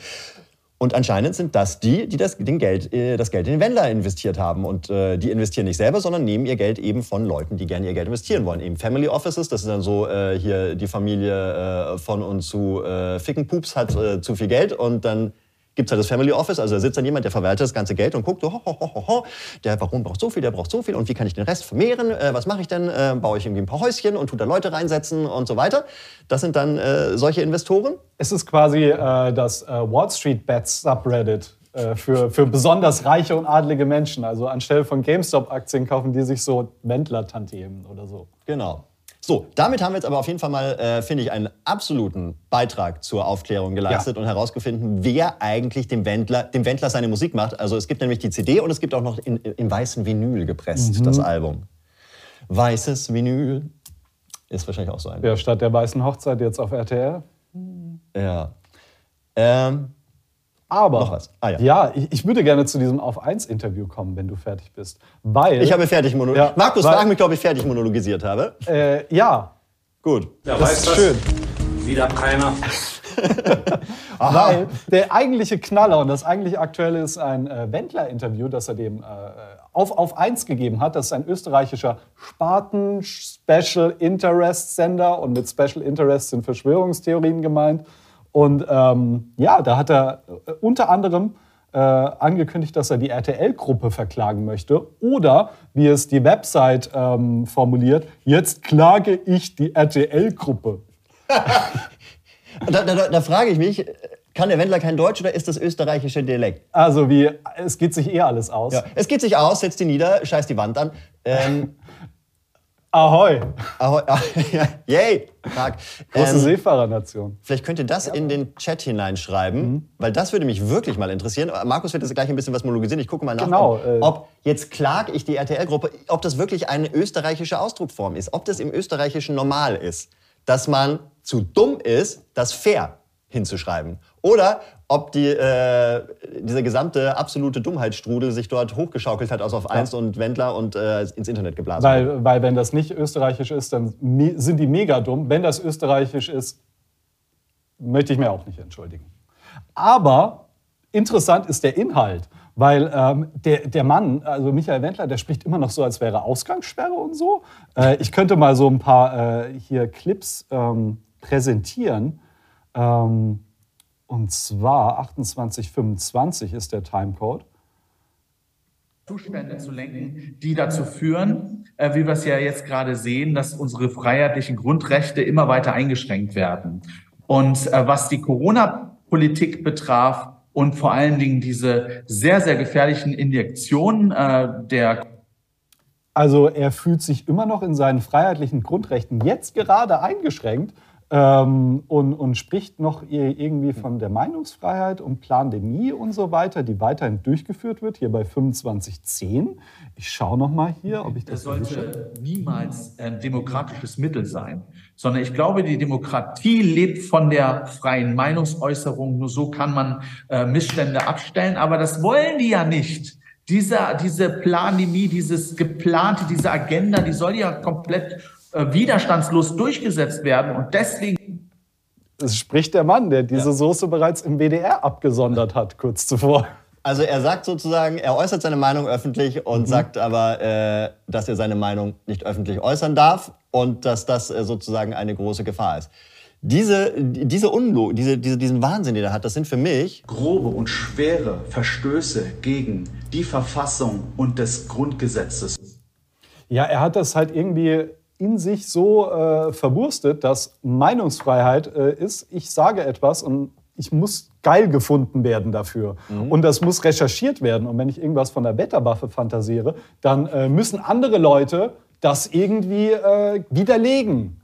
[SPEAKER 1] Und anscheinend sind das die, die das, den Geld, äh, das Geld in den Wendler investiert haben. Und äh, die investieren nicht selber, sondern nehmen ihr Geld eben von Leuten, die gerne ihr Geld investieren wollen. Eben Family Offices, das ist dann so, äh, hier die Familie äh, von und zu äh, Ficken Pups hat äh, zu viel Geld und dann gibt es halt das Family Office, also da sitzt dann jemand, der verwaltet das ganze Geld und guckt, so, ho, ho, ho, ho, der warum braucht so viel, der braucht so viel und wie kann ich den Rest vermehren, äh, was mache ich denn, äh, baue ich irgendwie ein paar Häuschen und tut da Leute reinsetzen und so weiter. Das sind dann äh, solche Investoren.
[SPEAKER 2] Es ist quasi äh, das äh, Wall Street Bets Subreddit äh, für, für besonders reiche und adlige Menschen. Also anstelle von GameStop-Aktien kaufen die sich so Wendler-Tantiemen oder so.
[SPEAKER 1] Genau. So, damit haben wir jetzt aber auf jeden Fall mal, äh, finde ich, einen absoluten Beitrag zur Aufklärung geleistet ja. und herausgefunden, wer eigentlich dem Wendler, dem Wendler seine Musik macht. Also es gibt nämlich die CD und es gibt auch noch in, in weißen Vinyl gepresst, mhm. das Album. Weißes Vinyl ist wahrscheinlich auch so ein.
[SPEAKER 2] Ja, statt der weißen Hochzeit jetzt auf RTL.
[SPEAKER 1] Ja. Ähm,
[SPEAKER 2] aber Noch was. Ah, ja, ja ich, ich, würde gerne zu diesem Auf 1 Interview kommen, wenn du fertig bist. Weil.
[SPEAKER 1] Ich habe fertig monologisiert. Ja, Markus, weil, frag mich, ob ich fertig monologisiert habe.
[SPEAKER 2] Äh, ja.
[SPEAKER 1] Gut.
[SPEAKER 2] Ja, das ist das? schön.
[SPEAKER 3] Wieder keiner.
[SPEAKER 2] weil der eigentliche Knaller und das eigentliche Aktuelle ist ein äh, Wendler-Interview, das er dem äh, auf, auf 1 gegeben hat. Das ist ein österreichischer Sparten-Special Interest-Sender und mit Special Interest sind Verschwörungstheorien gemeint. Und ähm, ja, da hat er äh, unter anderem äh, angekündigt, dass er die RTL-Gruppe verklagen möchte. Oder, wie es die Website ähm, formuliert, jetzt klage ich die RTL-Gruppe.
[SPEAKER 1] da, da, da frage ich mich, kann der Wendler kein Deutsch oder ist das österreichische Dialekt?
[SPEAKER 2] Also wie, es geht sich eh alles aus.
[SPEAKER 1] Ja, es geht sich aus, setzt die nieder, scheiß die Wand an. Ähm,
[SPEAKER 2] Ahoi.
[SPEAKER 1] Ahoi. Yay.
[SPEAKER 2] Tag. Große ähm, Seefahrernation.
[SPEAKER 1] Vielleicht könnt ihr das ja. in den Chat hineinschreiben, mhm. weil das würde mich wirklich mal interessieren. Markus wird jetzt gleich ein bisschen was monologisieren. Ich gucke mal nach,
[SPEAKER 2] genau,
[SPEAKER 1] ob, äh, ob jetzt klag ich die RTL-Gruppe, ob das wirklich eine österreichische Ausdrucksform ist, ob das im österreichischen normal ist, dass man zu dumm ist, das fair hinzuschreiben. Oder ob die, äh, dieser gesamte absolute Dummheitsstrudel sich dort hochgeschaukelt hat, aus auf 1 ja. und Wendler und äh, ins Internet geblasen
[SPEAKER 2] weil, Weil wenn das nicht österreichisch ist, dann sind die mega dumm. Wenn das österreichisch ist, möchte ich mir auch nicht entschuldigen. Aber interessant ist der Inhalt. Weil ähm, der, der Mann, also Michael Wendler, der spricht immer noch so, als wäre Ausgangssperre und so. Äh, ich könnte mal so ein paar äh, hier Clips ähm, präsentieren. Ähm, und zwar 2825 ist der Timecode.
[SPEAKER 7] Zustände zu lenken, die dazu führen, äh, wie wir es ja jetzt gerade sehen, dass unsere freiheitlichen Grundrechte immer weiter eingeschränkt werden. Und äh, was die Corona-Politik betraf und vor allen Dingen diese sehr, sehr gefährlichen Injektionen äh, der
[SPEAKER 2] also er fühlt sich immer noch in seinen freiheitlichen Grundrechten jetzt gerade eingeschränkt ähm, und, und, spricht noch irgendwie von der Meinungsfreiheit und Plandemie und so weiter, die weiterhin durchgeführt wird, hier bei 2510. Ich schaue noch mal hier, ob ich das.
[SPEAKER 7] Das sollte erwische. niemals ein demokratisches Mittel sein, sondern ich glaube, die Demokratie lebt von der freien Meinungsäußerung. Nur so kann man äh, Missstände abstellen, aber das wollen die ja nicht. Diese, diese Plandemie, dieses geplante, diese Agenda, die soll ja komplett äh, widerstandslos durchgesetzt werden. Und deswegen.
[SPEAKER 2] Es spricht der Mann, der diese ja. Soße bereits im WDR abgesondert hat, kurz zuvor.
[SPEAKER 1] Also er sagt sozusagen, er äußert seine Meinung öffentlich und mhm. sagt aber, äh, dass er seine Meinung nicht öffentlich äußern darf und dass das äh, sozusagen eine große Gefahr ist. Diese, diese Unlo diese, diese, diesen Wahnsinn, den er hat, das sind für mich
[SPEAKER 7] grobe und schwere Verstöße gegen die Verfassung und des Grundgesetzes.
[SPEAKER 2] Ja, er hat das halt irgendwie in sich so äh, verwurstet, dass Meinungsfreiheit äh, ist, ich sage etwas und ich muss geil gefunden werden dafür. Mhm. Und das muss recherchiert werden. Und wenn ich irgendwas von der Wetterwaffe fantasiere, dann äh, müssen andere Leute das irgendwie äh, widerlegen.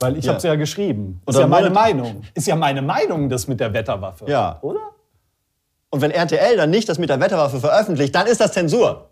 [SPEAKER 2] Weil ich ja. habe es ja geschrieben. Ist ja meine Meinung. Ist ja meine Meinung, das mit der Wetterwaffe.
[SPEAKER 1] Ja. Oder? Und wenn RTL dann nicht das mit der Wetterwaffe veröffentlicht, dann ist das Zensur.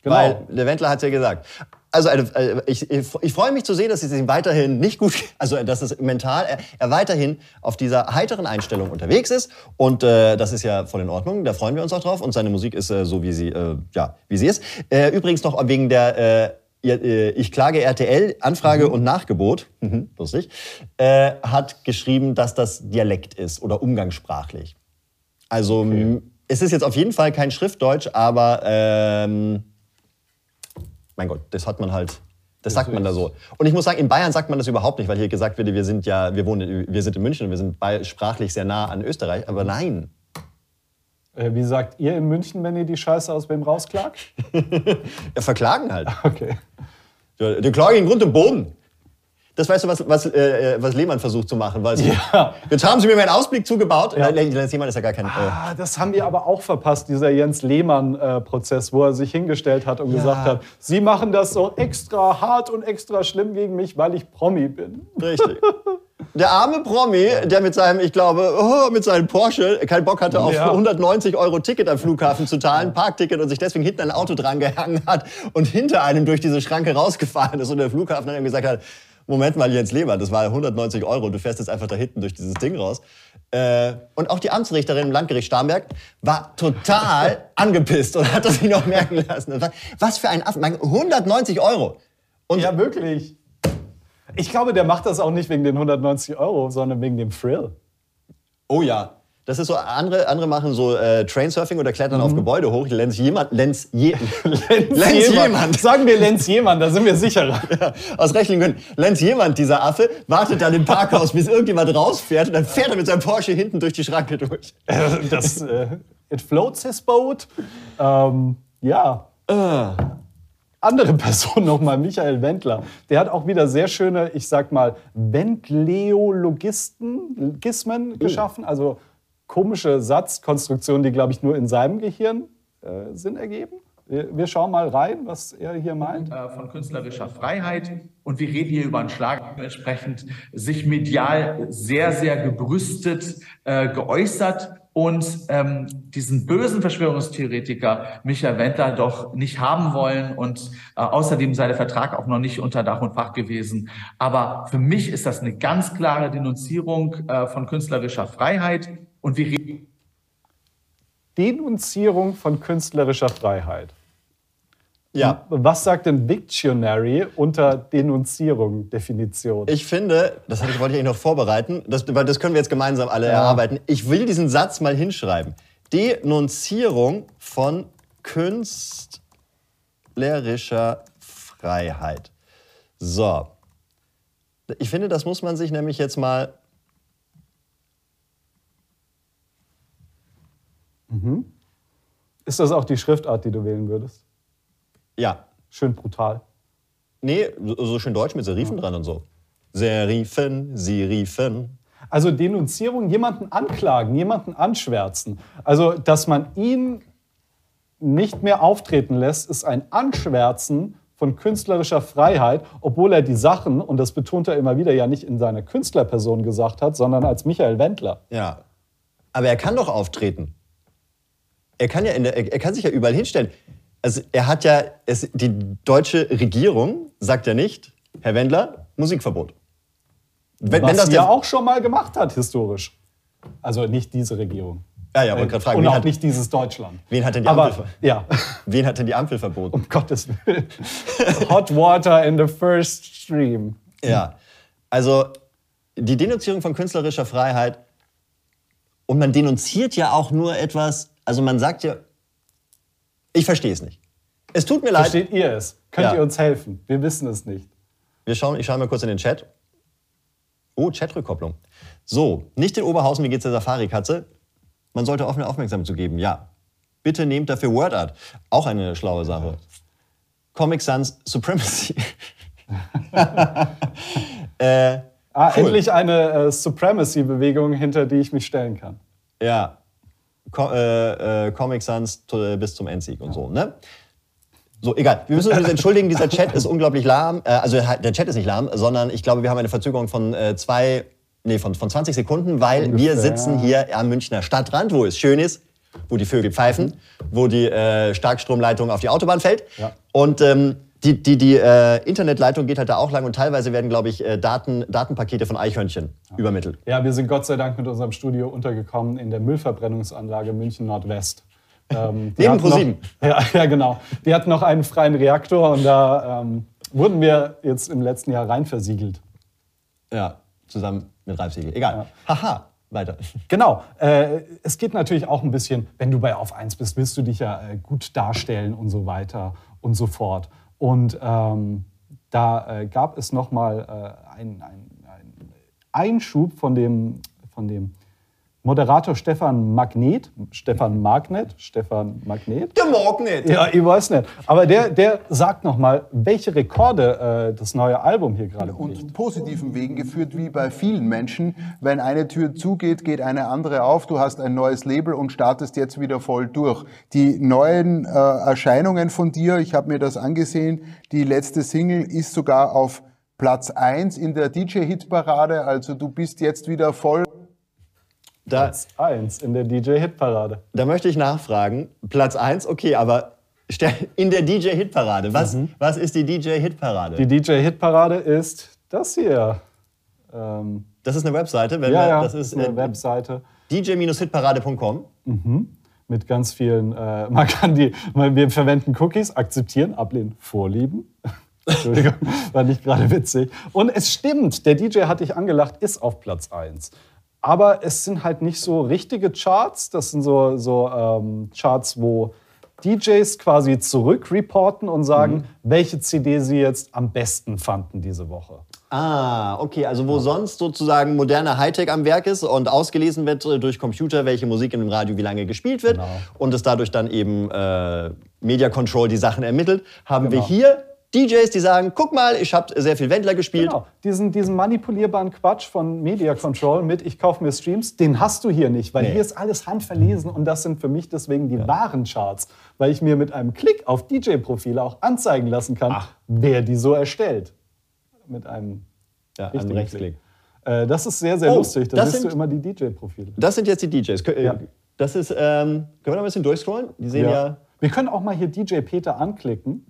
[SPEAKER 1] Genau. Weil der Wendler hat es ja gesagt also äh, ich, ich, ich freue mich zu sehen, dass es ihm weiterhin nicht gut, also dass es mental er, er weiterhin auf dieser heiteren Einstellung unterwegs ist und äh, das ist ja voll in Ordnung. Da freuen wir uns auch drauf und seine Musik ist äh, so wie sie äh, ja wie sie ist. Äh, übrigens noch wegen der äh, ich klage RTL, Anfrage mhm. und Nachgebot, mhm, lustig, äh, hat geschrieben, dass das Dialekt ist oder umgangssprachlich. Also okay. es ist jetzt auf jeden Fall kein Schriftdeutsch, aber ähm, mein Gott, das hat man halt, das sagt man da so. Und ich muss sagen, in Bayern sagt man das überhaupt nicht, weil hier gesagt wird, wir sind ja, wir wohnen, wir sind in München und wir sind sprachlich sehr nah an Österreich. Aber nein.
[SPEAKER 2] Äh, wie sagt ihr in München, wenn ihr die Scheiße aus wem rausklagt?
[SPEAKER 1] ja, verklagen halt.
[SPEAKER 2] Okay.
[SPEAKER 1] Ja, die klagen in Grund und Boden. Das weißt du, was, was, äh, was Lehmann versucht zu machen. Weißt du? ja. Jetzt haben sie mir meinen Ausblick zugebaut. Ja. Jens Lehmann ist ja gar kein... Äh
[SPEAKER 2] ah, das haben wir aber auch verpasst, dieser Jens Lehmann-Prozess, wo er sich hingestellt hat und ja. gesagt hat, Sie machen das so extra hart und extra schlimm gegen mich, weil ich Promi bin.
[SPEAKER 1] Richtig. Der arme Promi, der mit seinem, ich glaube, oh, mit seinem Porsche keinen Bock hatte, auf ja. 190 Euro Ticket am Flughafen zu zahlen, Parkticket und sich deswegen hinten ein Auto dran gehangen hat und hinter einem durch diese Schranke rausgefahren ist und der Flughafen dann ihm gesagt hat, Moment mal, Jens Lehmann, das war 190 Euro, du fährst jetzt einfach da hinten durch dieses Ding raus. Äh, und auch die Amtsrichterin im Landgericht Starnberg war total angepisst und hat das sich noch merken lassen. Was für ein Affen, 190 Euro.
[SPEAKER 2] Und ja, wirklich. Ich glaube, der macht das auch nicht wegen den 190 Euro, sondern wegen dem Thrill.
[SPEAKER 1] Oh ja, das ist so, andere, andere machen so äh, Trainsurfing oder klettern mhm. auf Gebäude hoch. Lenz jemand, Lenz, je,
[SPEAKER 2] Lenz, Lenz jemand. jemand. Sagen wir Lenz jemand, da sind wir sicherer.
[SPEAKER 1] Ja, aus rechtlichen Gründen. Lenz jemand, dieser Affe, wartet dann im Parkhaus, bis irgendjemand rausfährt und dann fährt er mit seinem Porsche hinten durch die Schranke durch.
[SPEAKER 2] das, äh, it floats his boat. Ähm, ja. Äh andere Person nochmal, Michael Wendler. Der hat auch wieder sehr schöne, ich sag mal, Wendleologisten, Gismen oh. geschaffen. Also komische Satzkonstruktionen, die, glaube ich, nur in seinem Gehirn äh, Sinn ergeben. Wir, schauen mal rein, was er hier meint.
[SPEAKER 7] Äh, von künstlerischer Freiheit. Und wir reden hier über einen Schlag, entsprechend sich medial sehr, sehr gebrüstet äh, geäußert und ähm, diesen bösen Verschwörungstheoretiker Michael Wendler doch nicht haben wollen. Und äh, außerdem sei der Vertrag auch noch nicht unter Dach und Fach gewesen. Aber für mich ist das eine ganz klare Denunzierung äh, von künstlerischer Freiheit. Und wir reden.
[SPEAKER 2] Denunzierung von künstlerischer Freiheit. Ja. Was sagt denn Dictionary unter Denunzierung, Definition?
[SPEAKER 1] Ich finde, das wollte ich eigentlich noch vorbereiten, das, weil das können wir jetzt gemeinsam alle ja. erarbeiten. Ich will diesen Satz mal hinschreiben. Denunzierung von künstlerischer Freiheit. So. Ich finde, das muss man sich nämlich jetzt mal.
[SPEAKER 2] Ist das auch die Schriftart, die du wählen würdest?
[SPEAKER 1] Ja.
[SPEAKER 2] Schön brutal.
[SPEAKER 1] Nee, so schön deutsch mit Serifen dran und so. Serifen, sie riefen.
[SPEAKER 2] Also Denunzierung, jemanden anklagen, jemanden anschwärzen. Also, dass man ihn nicht mehr auftreten lässt, ist ein Anschwärzen von künstlerischer Freiheit, obwohl er die Sachen, und das betont er immer wieder, ja nicht in seiner Künstlerperson gesagt hat, sondern als Michael Wendler.
[SPEAKER 1] Ja. Aber er kann doch auftreten. Er kann, ja in der, er kann sich ja überall hinstellen. Also er hat ja, es, die deutsche Regierung sagt ja nicht, Herr Wendler, Musikverbot. Wenn,
[SPEAKER 2] Was
[SPEAKER 1] wenn das
[SPEAKER 2] ja auch schon mal gemacht hat, historisch. Also nicht diese Regierung.
[SPEAKER 1] Ja, ja, wollte gerade fragen,
[SPEAKER 2] Und auch
[SPEAKER 1] hat-
[SPEAKER 2] nicht dieses Deutschland.
[SPEAKER 1] wen hat denn die
[SPEAKER 2] Aber,
[SPEAKER 1] Ampel,
[SPEAKER 2] ja,
[SPEAKER 1] wen hat denn die Ampel verboten?
[SPEAKER 2] um Gottes Willen. Hot water in the first stream.
[SPEAKER 1] Ja. Also die Denunzierung von künstlerischer Freiheit und man denunziert ja auch nur etwas, also man sagt ja, ich verstehe es nicht. Es tut mir leid.
[SPEAKER 2] Versteht ihr es? Könnt
[SPEAKER 1] Ja.
[SPEAKER 2] ihr uns helfen? Wir wissen es nicht.
[SPEAKER 1] Wir schauen, ich schaue mal kurz in den Chat. Oh, Chatrückkopplung. So, nicht in Oberhausen, wie geht's der Safari-Katze? Man sollte offene Aufmerksamkeit zu geben, ja. Bitte nehmt dafür WordArt. Auch eine schlaue Sache. Comic Sans Supremacy. äh,
[SPEAKER 2] Ah,
[SPEAKER 1] Cool.
[SPEAKER 2] endlich eine äh, Supremacy-Bewegung, hinter die ich mich stellen kann.
[SPEAKER 1] ja. Co äh, äh, Comic Sans äh, bis zum Endsieg und so, ne? So, egal. Wir müssen uns entschuldigen, dieser Chat ist unglaublich lahm. Äh, also der Chat ist nicht lahm, sondern ich glaube, wir haben eine Verzögerung von äh, zwei, nee, von, von 20 Sekunden, weil wir
[SPEAKER 2] Ungefähr.
[SPEAKER 1] sitzen hier am Münchner Stadtrand, wo es schön ist, wo die Vögel pfeifen, wo die äh, Starkstromleitung auf die Autobahn fällt.
[SPEAKER 2] Ja.
[SPEAKER 1] Und ähm, die, die, die äh, Internetleitung geht halt da auch lang und teilweise werden, glaube ich, äh, Daten, Datenpakete von Eichhörnchen übermittelt.
[SPEAKER 2] Ja, wir sind Gott sei Dank mit unserem Studio untergekommen in der Müllverbrennungsanlage München Nordwest. Ähm,
[SPEAKER 1] Neben ProSieben.
[SPEAKER 2] Ja, ja, genau. Die hat noch einen freien Reaktor und da ähm, wurden wir jetzt im letzten Jahr rein versiegelt.
[SPEAKER 1] Ja, zusammen mit Ralf Siegel. Egal. Haha, weiter.
[SPEAKER 2] Genau. Äh, es geht natürlich auch ein bisschen, wenn du bei Auf 1 bist, willst du dich ja äh, gut darstellen und so weiter und so fort. Und ähm, da äh, gab es nochmal äh, einen ein Einschub von dem, von dem Moderator Stefan Magnet, Stefan Magnet, Stefan Magnet.
[SPEAKER 1] Der Magnet!
[SPEAKER 2] Ja, ich weiß nicht. Aber der, der sagt nochmal, welche Rekorde äh, das neue Album hier gerade
[SPEAKER 8] und positiven Wegen geführt, wie bei vielen Menschen. Wenn eine Tür zugeht, geht eine andere auf. Du hast ein neues Label und startest jetzt wieder voll durch. Die neuen äh, Erscheinungen von dir, ich habe mir das angesehen, die letzte Single ist sogar auf Platz 1 in der DJ-Hitparade. Also du bist jetzt wieder voll
[SPEAKER 1] Da,
[SPEAKER 2] Platz 1 in der DJ-Hitparade.
[SPEAKER 1] da möchte ich nachfragen. Platz 1, okay, aber in der DJ-Hitparade. Was, was ist die DJ-Hitparade?
[SPEAKER 2] Die DJ-Hitparade ist das hier. Ähm,
[SPEAKER 1] Das ist eine Webseite. Wenn
[SPEAKER 2] ja,
[SPEAKER 1] wir,
[SPEAKER 2] ja,
[SPEAKER 1] das ist
[SPEAKER 2] eine
[SPEAKER 1] äh,
[SPEAKER 2] Webseite
[SPEAKER 1] dj-hitparade.com.
[SPEAKER 2] mit ganz vielen, äh, man kann die, wir verwenden Cookies, akzeptieren, ablehnen, vorlieben. Entschuldigung, war nicht gerade witzig. Und es stimmt, der DJ hat dich angelacht, ist auf Platz 1. Aber es sind halt nicht so richtige Charts, das sind so, so ähm, Charts, wo DJs quasi zurückreporten und sagen, welche CD sie jetzt am besten fanden diese Woche.
[SPEAKER 1] Ah, okay, also wo sonst sozusagen moderne Hightech am Werk ist und ausgelesen wird äh, durch Computer, welche Musik in dem Radio wie lange gespielt wird
[SPEAKER 2] Genau.
[SPEAKER 1] und es dadurch dann eben äh, Media Control die Sachen ermittelt, haben wir
[SPEAKER 2] Genau.
[SPEAKER 1] hier DJs, die sagen, guck mal, ich habe sehr viel Wendler gespielt.
[SPEAKER 2] Genau, diesen, diesen manipulierbaren Quatsch von Media Control mit ich kaufe mir Streams, den hast du hier nicht, weil
[SPEAKER 1] Nee.
[SPEAKER 2] hier ist alles handverlesen und das sind für mich deswegen die wahren Charts, weil ich mir mit einem Klick auf DJ-Profile auch anzeigen lassen kann, wer die so erstellt. Mit einem
[SPEAKER 1] Ja, einem Rechtsklick.
[SPEAKER 2] Äh, das ist sehr, sehr
[SPEAKER 1] Oh,
[SPEAKER 2] lustig, da
[SPEAKER 1] das
[SPEAKER 2] siehst du
[SPEAKER 1] sind-
[SPEAKER 2] immer die DJ-Profile.
[SPEAKER 1] Das sind jetzt die DJs. Kö- äh,
[SPEAKER 2] Ja.
[SPEAKER 1] Das ist, ähm, können wir noch ein bisschen durchscrollen? Die sehen ja.
[SPEAKER 2] Wir können auch mal hier DJ Peter anklicken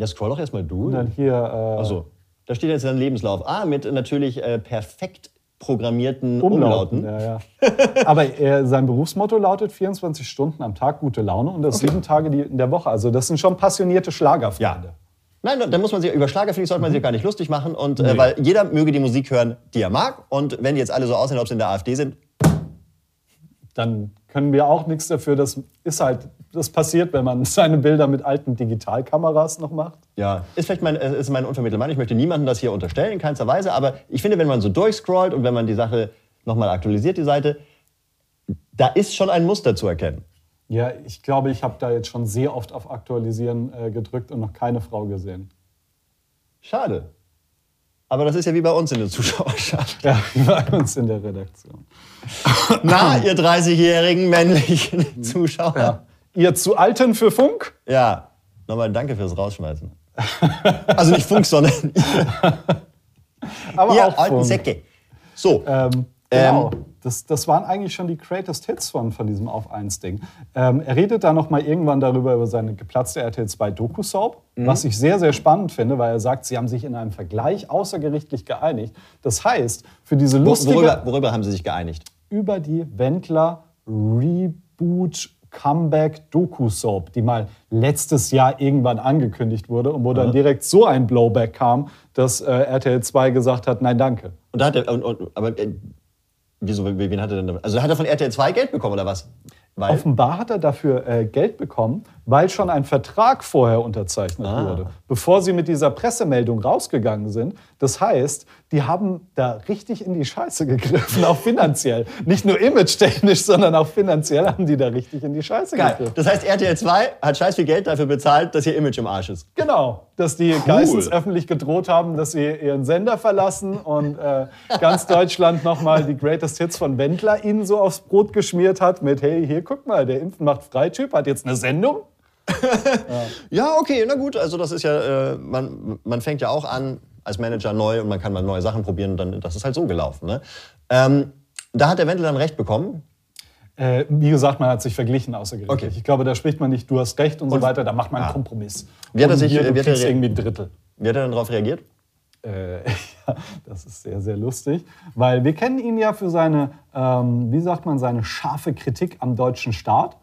[SPEAKER 1] Ja, scroll doch erstmal du.
[SPEAKER 2] und dann hier äh,
[SPEAKER 1] Achso. Da steht jetzt ein Lebenslauf. Ah, mit natürlich äh, perfekt programmierten
[SPEAKER 2] umlauten.
[SPEAKER 1] Umlauten.
[SPEAKER 2] Ja, ja. Aber er, sein Berufsmotto lautet 24 Stunden am Tag gute Laune und das sieben Tage in der Woche. Also das sind schon passionierte Schlagerfreunde.
[SPEAKER 1] Ja. Nein, da muss man sich über Schlager, finde ich, sollte man sich gar nicht lustig machen. Und, äh, Weil jeder möge die Musik hören, die er mag. Und wenn die jetzt alle so aussehen, ob sie in der AfD sind,
[SPEAKER 2] dann können wir auch nichts dafür. Das ist halt, das passiert, wenn man seine Bilder mit alten Digitalkameras noch macht.
[SPEAKER 1] Ja, ist vielleicht mein, äh, ist mein unvermittelter Meinung. Ich möchte niemandem das hier unterstellen, in keinster Weise. Aber ich finde, wenn man so durchscrollt und wenn man die Sache nochmal aktualisiert, die Seite, da ist schon ein Muster zu erkennen.
[SPEAKER 2] Ja, ich glaube, ich habe da jetzt schon sehr oft auf Aktualisieren äh, gedrückt und noch keine Frau gesehen.
[SPEAKER 1] Schade. Aber das ist ja wie bei uns in der Zuschauerschaft.
[SPEAKER 2] Ja, wie bei uns in der Redaktion.
[SPEAKER 1] Na, ihr 30-jährigen männlichen Zuschauer.
[SPEAKER 2] Ja. Ihr zu Alten für Funk?
[SPEAKER 1] Ja, nochmal danke fürs Rausschmeißen. Also nicht Funk, sondern
[SPEAKER 2] Aber
[SPEAKER 1] ihr
[SPEAKER 2] auch
[SPEAKER 1] alten
[SPEAKER 2] Funk.
[SPEAKER 1] Säcke. So,
[SPEAKER 2] Ähm, genau. Das, das waren eigentlich schon die Greatest Hits von, von diesem Auf 1-Ding. Ähm, er redet da noch mal irgendwann darüber, über seine geplatzte RTL 2 Doku-Soap, was ich sehr, sehr spannend finde, weil er sagt, sie haben sich in einem Vergleich außergerichtlich geeinigt. Das heißt, für diese lustige...
[SPEAKER 1] worüber, worüber haben sie sich geeinigt?
[SPEAKER 2] über die Wendler Reboot Comeback Doku-Soap, die mal letztes Jahr irgendwann angekündigt wurde und wo dann direkt so ein Blowback kam, dass äh, RTL 2 gesagt hat, nein, danke.
[SPEAKER 1] Und da hat er, und, und, aber äh, wieso, wen hat er denn damit? Also hat er von RTL 2 Geld bekommen oder was? Weil,
[SPEAKER 2] Offenbar hat er dafür äh, Geld bekommen, weil schon ein Vertrag vorher unterzeichnet
[SPEAKER 1] Ah.
[SPEAKER 2] wurde, bevor sie mit dieser Pressemeldung rausgegangen sind. Das heißt, die haben da richtig in die Scheiße gegriffen, auch finanziell. Nicht nur image-technisch, sondern auch finanziell haben die da richtig in die Scheiße
[SPEAKER 1] geil.
[SPEAKER 2] gegriffen.
[SPEAKER 1] Das heißt, RTL 2 hat scheiß viel Geld dafür bezahlt, dass ihr Image im Arsch ist.
[SPEAKER 2] Genau, dass die Geissens öffentlich gedroht haben, dass sie ihren Sender verlassen und äh, ganz Deutschland nochmal die Greatest Hits von Wendler ihnen so aufs Brot geschmiert hat mit, hey, hier, guck mal, der Impfen macht Frei-Typ hat jetzt eine Sendung.
[SPEAKER 1] Ja, okay, na gut. Also das ist ja, äh, man, man fängt ja auch an als Manager neu und man kann mal neue Sachen probieren und dann, das ist halt so gelaufen. Ne? Ähm, da hat der Wendler dann recht bekommen.
[SPEAKER 2] Äh, wie gesagt, man hat sich verglichen außergerichtlich.
[SPEAKER 1] Okay.
[SPEAKER 2] Ich glaube, da spricht man nicht, du hast recht und, so
[SPEAKER 1] Und-
[SPEAKER 2] weiter, da macht man einen
[SPEAKER 1] Ah.
[SPEAKER 2] Kompromiss.
[SPEAKER 1] Wie hat er sich-
[SPEAKER 2] hier, du
[SPEAKER 1] wie hat er
[SPEAKER 2] irgendwie ein Drittel.
[SPEAKER 1] Wie hat er dann darauf reagiert?
[SPEAKER 2] Äh, ja, das ist sehr, sehr lustig, weil wir kennen ihn ja für seine, ähm, wie sagt man, seine scharfe Kritik am deutschen Staat.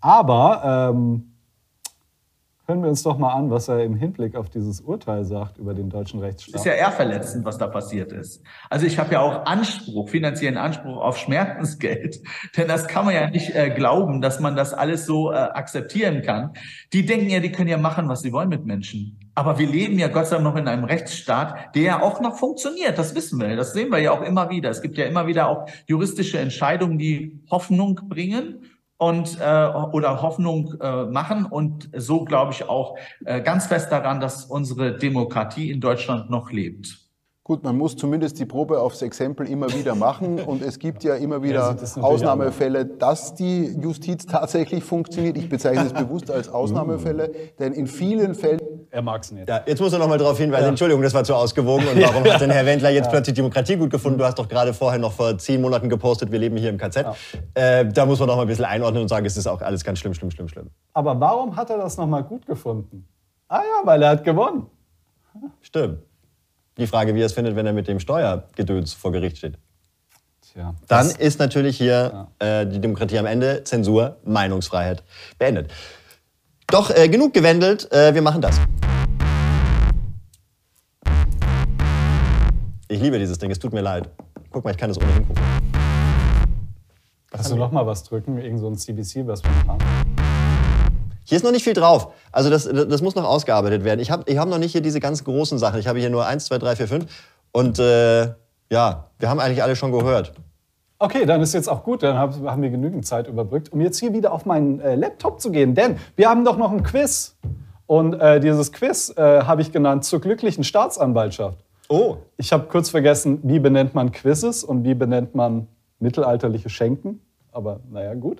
[SPEAKER 2] Aber ähm, hören wir uns doch mal an, was er im Hinblick auf dieses Urteil sagt über den deutschen Rechtsstaat.
[SPEAKER 7] ist ja eher verletzend, was da passiert ist. Also ich habe ja auch Anspruch, finanziellen Anspruch auf Schmerzensgeld, denn das kann man ja nicht äh, glauben, dass man das alles so äh, akzeptieren kann. Die denken ja, die können ja machen, was sie wollen mit Menschen. Aber wir leben ja Gott sei Dank noch in einem Rechtsstaat, der ja auch noch funktioniert. Das wissen wir. Das sehen wir ja auch immer wieder. Es gibt ja immer wieder auch juristische Entscheidungen, die Hoffnung bringen und äh, oder Hoffnung äh, machen und so glaube ich auch äh, ganz fest daran, dass unsere Demokratie in Deutschland noch lebt.
[SPEAKER 8] Gut, man muss zumindest die Probe aufs Exempel immer wieder machen und es gibt ja immer wieder
[SPEAKER 2] natürlich
[SPEAKER 8] Ausnahmefälle, dass die Justiz tatsächlich funktioniert. Ich bezeichne es bewusst als Ausnahmefälle, denn in vielen Fällen
[SPEAKER 2] er mag es nicht.
[SPEAKER 1] Ja, jetzt muss er noch mal darauf hinweisen. Entschuldigung, das war zu ausgewogen. Und warum hat denn Herr Wendler jetzt plötzlich Demokratie gut gefunden? Du hast doch gerade vorher noch vor zehn Monaten gepostet, wir leben hier im KZ. Äh, da muss man noch mal ein bisschen einordnen und sagen, es ist auch alles ganz schlimm, schlimm, schlimm, schlimm.
[SPEAKER 2] Aber warum hat er das nochmal gut gefunden? Ah ja, weil er hat gewonnen.
[SPEAKER 1] Stimmt. Die Frage, wie er es findet, wenn er mit dem Steuergedöns vor Gericht steht.
[SPEAKER 2] Tja,
[SPEAKER 1] Dann ist natürlich hier äh, die Demokratie am Ende, Zensur, Meinungsfreiheit beendet. Doch äh, genug gewendelt, äh, wir machen das. Ich liebe dieses Ding, es tut mir leid. Guck mal, ich kann es ohnehin gucken.
[SPEAKER 2] Kannst du noch mal was drücken? Irgend so ein CBC, was wir haben.
[SPEAKER 1] Hier ist noch nicht viel drauf. Also das, das muss noch ausgearbeitet werden. Ich habe ich hab noch nicht hier diese ganz großen Sachen. Ich habe hier nur 1, 2, 3, 4, 5. Und äh, ja, wir haben eigentlich alle schon gehört.
[SPEAKER 2] Okay, dann ist jetzt auch gut, dann hab- haben wir genügend Zeit überbrückt, um jetzt hier wieder auf meinen äh, Laptop zu gehen. Denn wir haben doch noch ein Quiz. Und äh, dieses Quiz äh, habe ich genannt zur glücklichen Staatsanwaltschaft.
[SPEAKER 1] Oh,
[SPEAKER 2] Ich habe kurz vergessen, wie benennt man Quizzes und wie benennt man mittelalterliche Schenken. Aber naja, gut.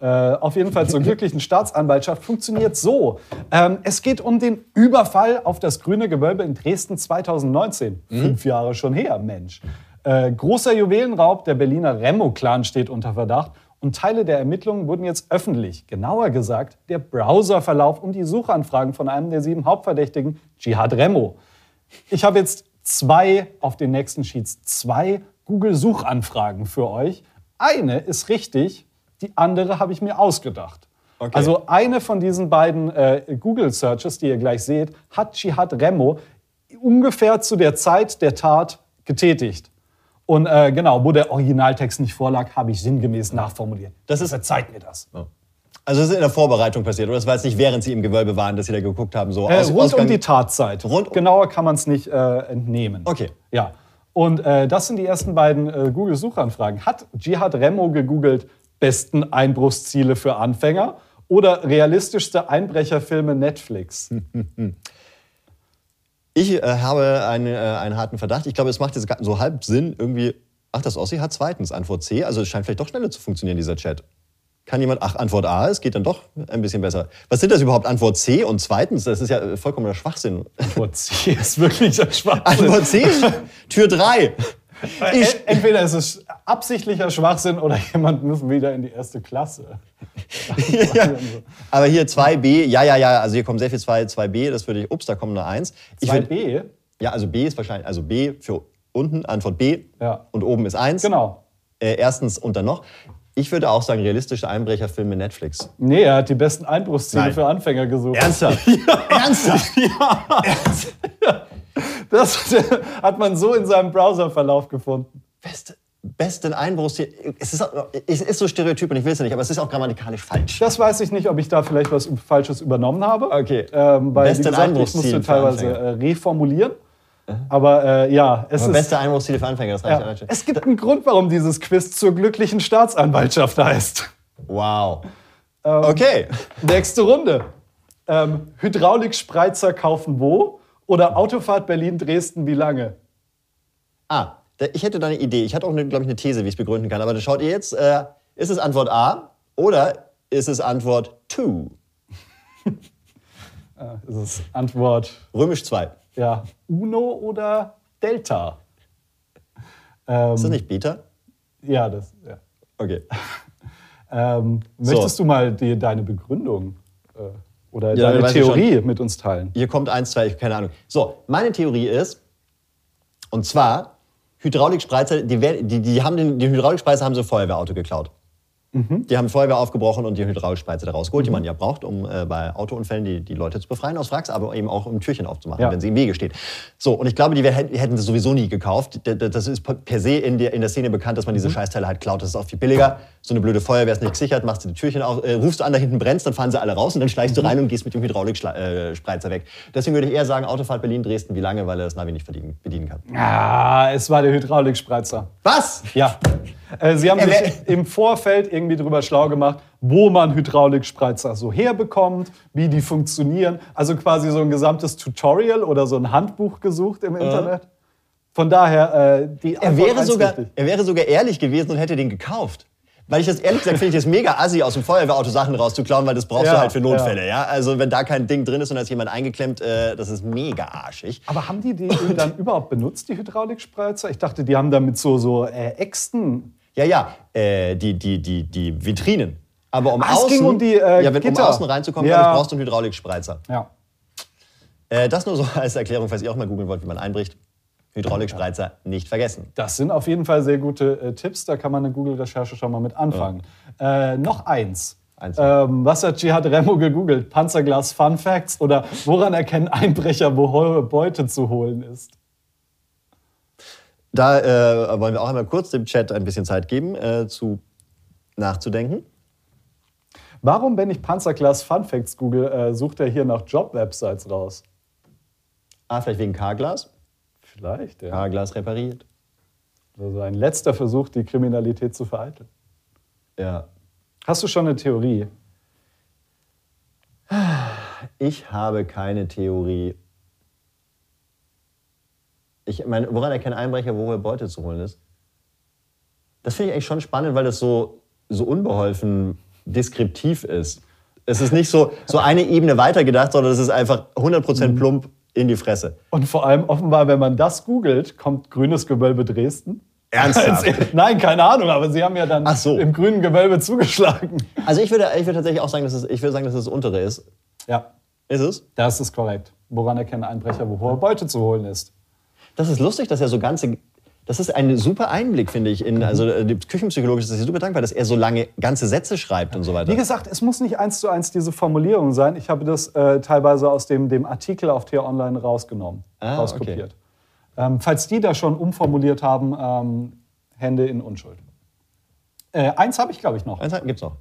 [SPEAKER 2] Äh, auf jeden Fall zur glücklichen Staatsanwaltschaft funktioniert so. Ähm, es geht um den Überfall auf das Grüne Gewölbe in Dresden 2019. Fünf Jahre schon her, Mensch. Äh, großer Juwelenraub, der Berliner Remo-Clan steht unter Verdacht. Und Teile der Ermittlungen wurden jetzt öffentlich. Genauer gesagt, der Browserverlauf und die Suchanfragen von einem der sieben Hauptverdächtigen, Jihad Remo. Ich habe jetzt zwei auf den nächsten Sheets, zwei Google-Suchanfragen für euch. Eine ist richtig, die andere habe ich mir ausgedacht.
[SPEAKER 1] Okay.
[SPEAKER 2] Also eine von diesen beiden äh, Google-Searches, die ihr gleich seht, hat Jihad Remo ungefähr zu der Zeit der Tat getätigt. Und äh, genau, wo der Originaltext nicht vorlag, habe ich sinngemäß nachformuliert.
[SPEAKER 1] Das ist-
[SPEAKER 2] Verzeiht mir das.
[SPEAKER 1] Also es ist in der Vorbereitung passiert, oder? Das war jetzt nicht, während sie im Gewölbe waren, dass sie da geguckt haben, so
[SPEAKER 2] Äh,
[SPEAKER 1] aus,
[SPEAKER 2] rund
[SPEAKER 1] Ausgang-
[SPEAKER 2] um die Tatzeit.
[SPEAKER 1] Rund um-
[SPEAKER 2] Genauer kann man es nicht äh, entnehmen.
[SPEAKER 1] Okay.
[SPEAKER 2] Ja. Und äh, das sind die ersten beiden äh, Google-Suchanfragen. Hat Jihad Remo gegoogelt, besten Einbruchsziele für Anfänger oder realistischste Einbrecherfilme Netflix?
[SPEAKER 1] Ich äh, habe einen, äh, einen harten Verdacht. Ich glaube, es macht jetzt so halb Sinn, irgendwie. Ach, das Ossi hat zweitens Antwort C. Also es scheint vielleicht doch schneller zu funktionieren, dieser Chat. Kann jemand, ach, Antwort A, es geht dann doch ein bisschen besser. Was sind das überhaupt? Antwort C und zweitens? Das ist ja äh, vollkommener Schwachsinn.
[SPEAKER 2] Antwort C ist wirklich ein Schwachsinn.
[SPEAKER 1] Antwort C, Tür 3.
[SPEAKER 2] Äh, Entweder ist es absichtlicher Schwachsinn oder jemand muss wieder in die erste Klasse.
[SPEAKER 1] ja. Aber hier 2b, ja, ja, ja, also hier kommen sehr viel 2, 2b, das würde ich, ups, da kommt eine 1. Ich würd-
[SPEAKER 2] 2b?
[SPEAKER 1] Ja, also B ist wahrscheinlich, also B für unten, Antwort B
[SPEAKER 2] Ja.
[SPEAKER 1] und oben ist 1.
[SPEAKER 2] Genau.
[SPEAKER 1] Äh, erstens und dann noch. Ich würde auch sagen, realistische Einbrecherfilme Netflix.
[SPEAKER 2] Nee, er hat die besten Einbruchsziele
[SPEAKER 1] Nein.
[SPEAKER 2] für Anfänger gesucht.
[SPEAKER 1] Ernsthaft? Ernsthaft?
[SPEAKER 2] Das hat man so in seinem Browserverlauf gefunden.
[SPEAKER 1] Beste, besten Einbruchstil. Es ist, es ist so stereotyp und ich will es ja nicht, aber es ist auch grammatikalisch falsch.
[SPEAKER 2] Das weiß ich nicht, ob ich da vielleicht was Falsches übernommen habe.
[SPEAKER 1] Okay.
[SPEAKER 2] Ähm, weil,
[SPEAKER 1] Beste
[SPEAKER 2] wie gesagt, ich
[SPEAKER 1] Einbruchsziel
[SPEAKER 2] musste
[SPEAKER 1] für
[SPEAKER 2] teilweise
[SPEAKER 1] Anfänger.
[SPEAKER 2] äh, reformulieren. Aber äh, ja, es
[SPEAKER 1] Aber
[SPEAKER 2] ist.
[SPEAKER 1] beste Einbruchsziele für Anfänger, das reicht
[SPEAKER 2] ja,
[SPEAKER 1] ja.
[SPEAKER 2] es gibt einen Grund, warum dieses Quiz zur glücklichen Staatsanwaltschaft heißt.
[SPEAKER 1] Wow.
[SPEAKER 2] Ähm,
[SPEAKER 1] Okay.
[SPEAKER 2] Nächste Runde. Ähm, Hydraulikspreizer kaufen wo? Oder Autofahrt Berlin-Dresden wie lange?
[SPEAKER 1] Ah, ich hätte da eine Idee. Ich hatte auch, glaube ich, eine These, wie ich es begründen kann. Aber das schaut ihr jetzt, äh, ist es Antwort A oder ist es Antwort 2?
[SPEAKER 2] Das ist Antwort
[SPEAKER 1] Römisch 2.
[SPEAKER 2] ja, Uno oder Delta? Ähm,
[SPEAKER 1] Ist das nicht Beta?
[SPEAKER 2] Ja, das. Ja.
[SPEAKER 1] Okay.
[SPEAKER 2] Ähm, möchtest du mal die, deine Begründung äh, oder
[SPEAKER 1] Ja,
[SPEAKER 2] deine Theorie mit uns teilen?
[SPEAKER 1] Hier kommt eins, zwei, ich keine Ahnung. So, meine Theorie ist, und zwar, Hydraulikspreizer, die, die, die haben den, die Hydraulikspreizer haben so ein Feuerwehrauto geklaut. Die haben Feuerwehr aufgebrochen und die Hydraulikspreizer da rausgeholt, die man ja braucht, um äh, bei Autounfällen die, die Leute zu befreien aus Wracks, aber eben auch um Türchen aufzumachen,
[SPEAKER 2] Ja.
[SPEAKER 1] wenn sie im Wege steht. So, und ich glaube, die hätten das sowieso nie gekauft. Das ist per se in der, in der Szene bekannt, dass man diese Scheißteile halt klaut. Das ist auch viel billiger. So eine blöde Feuerwehr ist nicht gesichert, machst du die Türchen auf, äh, rufst du an, da hinten brennst, dann fahren sie alle raus und dann schleichst du rein und gehst mit dem Hydraulikspreizer weg. Deswegen würde ich eher sagen, Autofahrt Berlin-Dresden, wie lange, weil er das Navi nicht verdienen, bedienen kann.
[SPEAKER 2] Ah, es war der Hydraulikspreizer.
[SPEAKER 1] Was?
[SPEAKER 2] Ja. Äh, Sie haben sich im Vorfeld irgendwie drüber schlau gemacht, wo man Hydraulikspreizer so herbekommt, wie die funktionieren. Also quasi so ein gesamtes Tutorial oder so ein Handbuch gesucht im Internet. Von daher, äh, die
[SPEAKER 1] Er wäre, sogar,
[SPEAKER 2] richtig.
[SPEAKER 1] er wäre sogar ehrlich gewesen und hätte den gekauft. Weil ich das ehrlich gesagt finde ich das mega assi, aus dem Feuerwehrauto Sachen rauszuklauen, weil das brauchst
[SPEAKER 2] Ja,
[SPEAKER 1] du halt für Notfälle. Ja. Also wenn da kein Ding drin ist und da ist jemand eingeklemmt, äh, das ist mega arschig.
[SPEAKER 2] Aber haben die die dann überhaupt benutzt, die Hydraulikspreizer? Ich dachte, die haben damit so, so äh, Äxten.
[SPEAKER 1] Ja, ja, äh, die, die, die, die Vitrinen. Aber um
[SPEAKER 2] Ah, es
[SPEAKER 1] außen,
[SPEAKER 2] ging um die, äh,
[SPEAKER 1] ja, wenn, um
[SPEAKER 2] Gitter.
[SPEAKER 1] außen reinzukommen,
[SPEAKER 2] Ja.
[SPEAKER 1] ich, brauchst du einen Hydraulikspreizer.
[SPEAKER 2] Ja.
[SPEAKER 1] Äh, das nur so als Erklärung, falls ihr auch mal googeln wollt, wie man einbricht. Hydraulikspreizer nicht vergessen.
[SPEAKER 2] Das sind auf jeden Fall sehr gute äh, Tipps. Da kann man eine Google-Recherche schon mal mit anfangen. Äh, noch eins.
[SPEAKER 1] Eins.
[SPEAKER 2] Ähm, was hat Jihad Remo gegoogelt? Panzerglas Fun Facts oder woran erkennen Einbrecher, wo hohe Beute zu holen ist?
[SPEAKER 1] Da äh, wollen wir auch einmal kurz dem Chat ein bisschen Zeit geben, äh, zu nachzudenken.
[SPEAKER 2] Warum, wenn ich Panzerglas Fun Facts google, äh, sucht er hier nach Job-Websites raus?
[SPEAKER 1] Ah, vielleicht wegen K-Glas?
[SPEAKER 2] Vielleicht, ja.
[SPEAKER 1] K-Glas repariert.
[SPEAKER 2] Also ein letzter Versuch, die Kriminalität zu vereiteln.
[SPEAKER 1] Ja.
[SPEAKER 2] Hast du schon eine Theorie?
[SPEAKER 1] Ich habe keine Theorie. Ich meine, woran erkennen Einbrecher, wo hohe Beute zu holen ist? Das finde ich eigentlich schon spannend, weil das so, so unbeholfen deskriptiv ist. Es ist nicht so, so eine Ebene weitergedacht, sondern es ist einfach 100% plump in die Fresse.
[SPEAKER 2] Und vor allem offenbar, wenn man das googelt, kommt grünes Gewölbe Dresden.
[SPEAKER 1] Ernsthaft?
[SPEAKER 2] Nein, keine Ahnung, aber sie haben ja dann
[SPEAKER 1] so.
[SPEAKER 2] im grünen Gewölbe zugeschlagen.
[SPEAKER 1] Also ich würde, ich würde tatsächlich auch sagen, dass es, ich würde sagen, dass es das untere ist.
[SPEAKER 2] Ja,
[SPEAKER 1] Ist es?
[SPEAKER 2] das ist korrekt. Woran erkennen Einbrecher, wo hohe Beute zu holen ist?
[SPEAKER 1] Das ist lustig, dass er so ganze. Das ist ein super Einblick, finde ich. In, also äh, die küchenpsychologisch ist super dankbar, dass er so lange ganze Sätze schreibt und so weiter.
[SPEAKER 2] Wie gesagt, es muss nicht eins zu eins diese Formulierung sein. Ich habe das äh, teilweise aus dem, dem Artikel auf Tier Online rausgenommen,
[SPEAKER 1] Ah,
[SPEAKER 2] rauskopiert. Ähm, falls die das schon umformuliert haben, ähm, Hände in Unschuld. Äh, eins habe ich, glaube ich, noch.
[SPEAKER 1] Eins gibt's noch.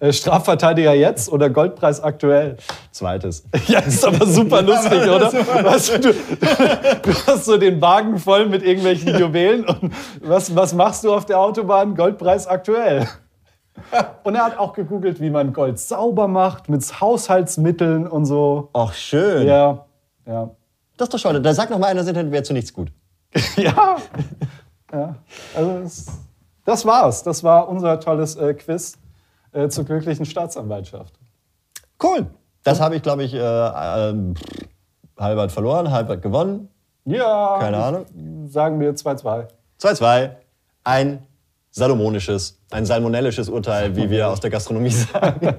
[SPEAKER 2] Äh, Strafverteidiger jetzt oder Goldpreis aktuell?
[SPEAKER 1] Zweites.
[SPEAKER 2] Ja, ist aber super lustig, oder? Was, du, du hast so den Wagen voll mit irgendwelchen Juwelen und was, was machst du auf der Autobahn? Goldpreis aktuell. Und er hat auch gegoogelt, wie man Gold sauber macht, mit Haushaltsmitteln und so.
[SPEAKER 1] Ach, schön.
[SPEAKER 2] Ja, ja.
[SPEAKER 1] Das ist doch schade. Da sagt noch mal einer, sind wäre zu nichts gut.
[SPEAKER 2] ja. ja. Also das, das war's. Das war unser tolles äh, Quiz äh, zur glücklichen Staatsanwaltschaft.
[SPEAKER 1] Cool. Das habe ich, glaube ich, äh, äh, halbert verloren, halbert gewonnen.
[SPEAKER 2] Ja.
[SPEAKER 1] Keine Ahnung.
[SPEAKER 2] Sagen wir 2-2.
[SPEAKER 1] 2-2. Ein salomonisches, ein salmonellisches Urteil, wie wir aus der Gastronomie sagen.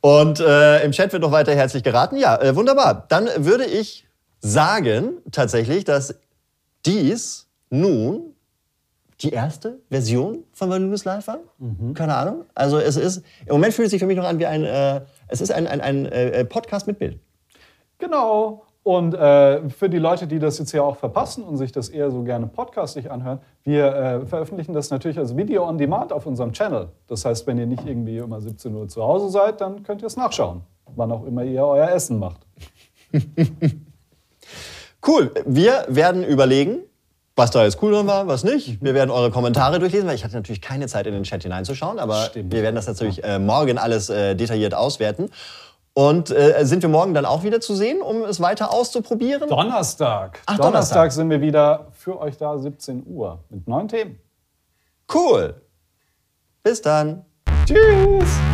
[SPEAKER 1] Und äh, im Chat wird noch weiter herzlich geraten. Ja, äh, wunderbar. Dann würde ich sagen tatsächlich, dass dies nun die erste Version von Voluminous Live war. Mhm. Keine Ahnung. Also es ist, im Moment fühlt es sich für mich noch an wie ein, äh, es ist ein, ein, ein äh, Podcast mit Bild.
[SPEAKER 2] Genau. Und äh, für die Leute, die das jetzt ja auch verpassen und sich das eher so gerne podcastig anhören, wir äh, veröffentlichen das natürlich als Video on Demand auf unserem Channel. Das heißt, wenn ihr nicht irgendwie immer 17 Uhr zu Hause seid, dann könnt ihr es nachschauen, wann auch immer ihr euer Essen macht.
[SPEAKER 1] cool. Wir werden überlegen, was da jetzt cool drin war, was nicht. Wir werden eure Kommentare durchlesen, weil ich hatte natürlich keine Zeit, in den Chat hineinzuschauen, aber Stimmt. wir werden das natürlich äh, morgen alles äh, detailliert auswerten. Und äh, sind wir morgen dann auch wieder zu sehen, um es weiter auszuprobieren?
[SPEAKER 2] Donnerstag. Ach, Donnerstag. Donnerstag sind wir wieder für euch da, 17 Uhr, mit neuen Themen.
[SPEAKER 1] Cool. Bis dann.
[SPEAKER 2] Tschüss.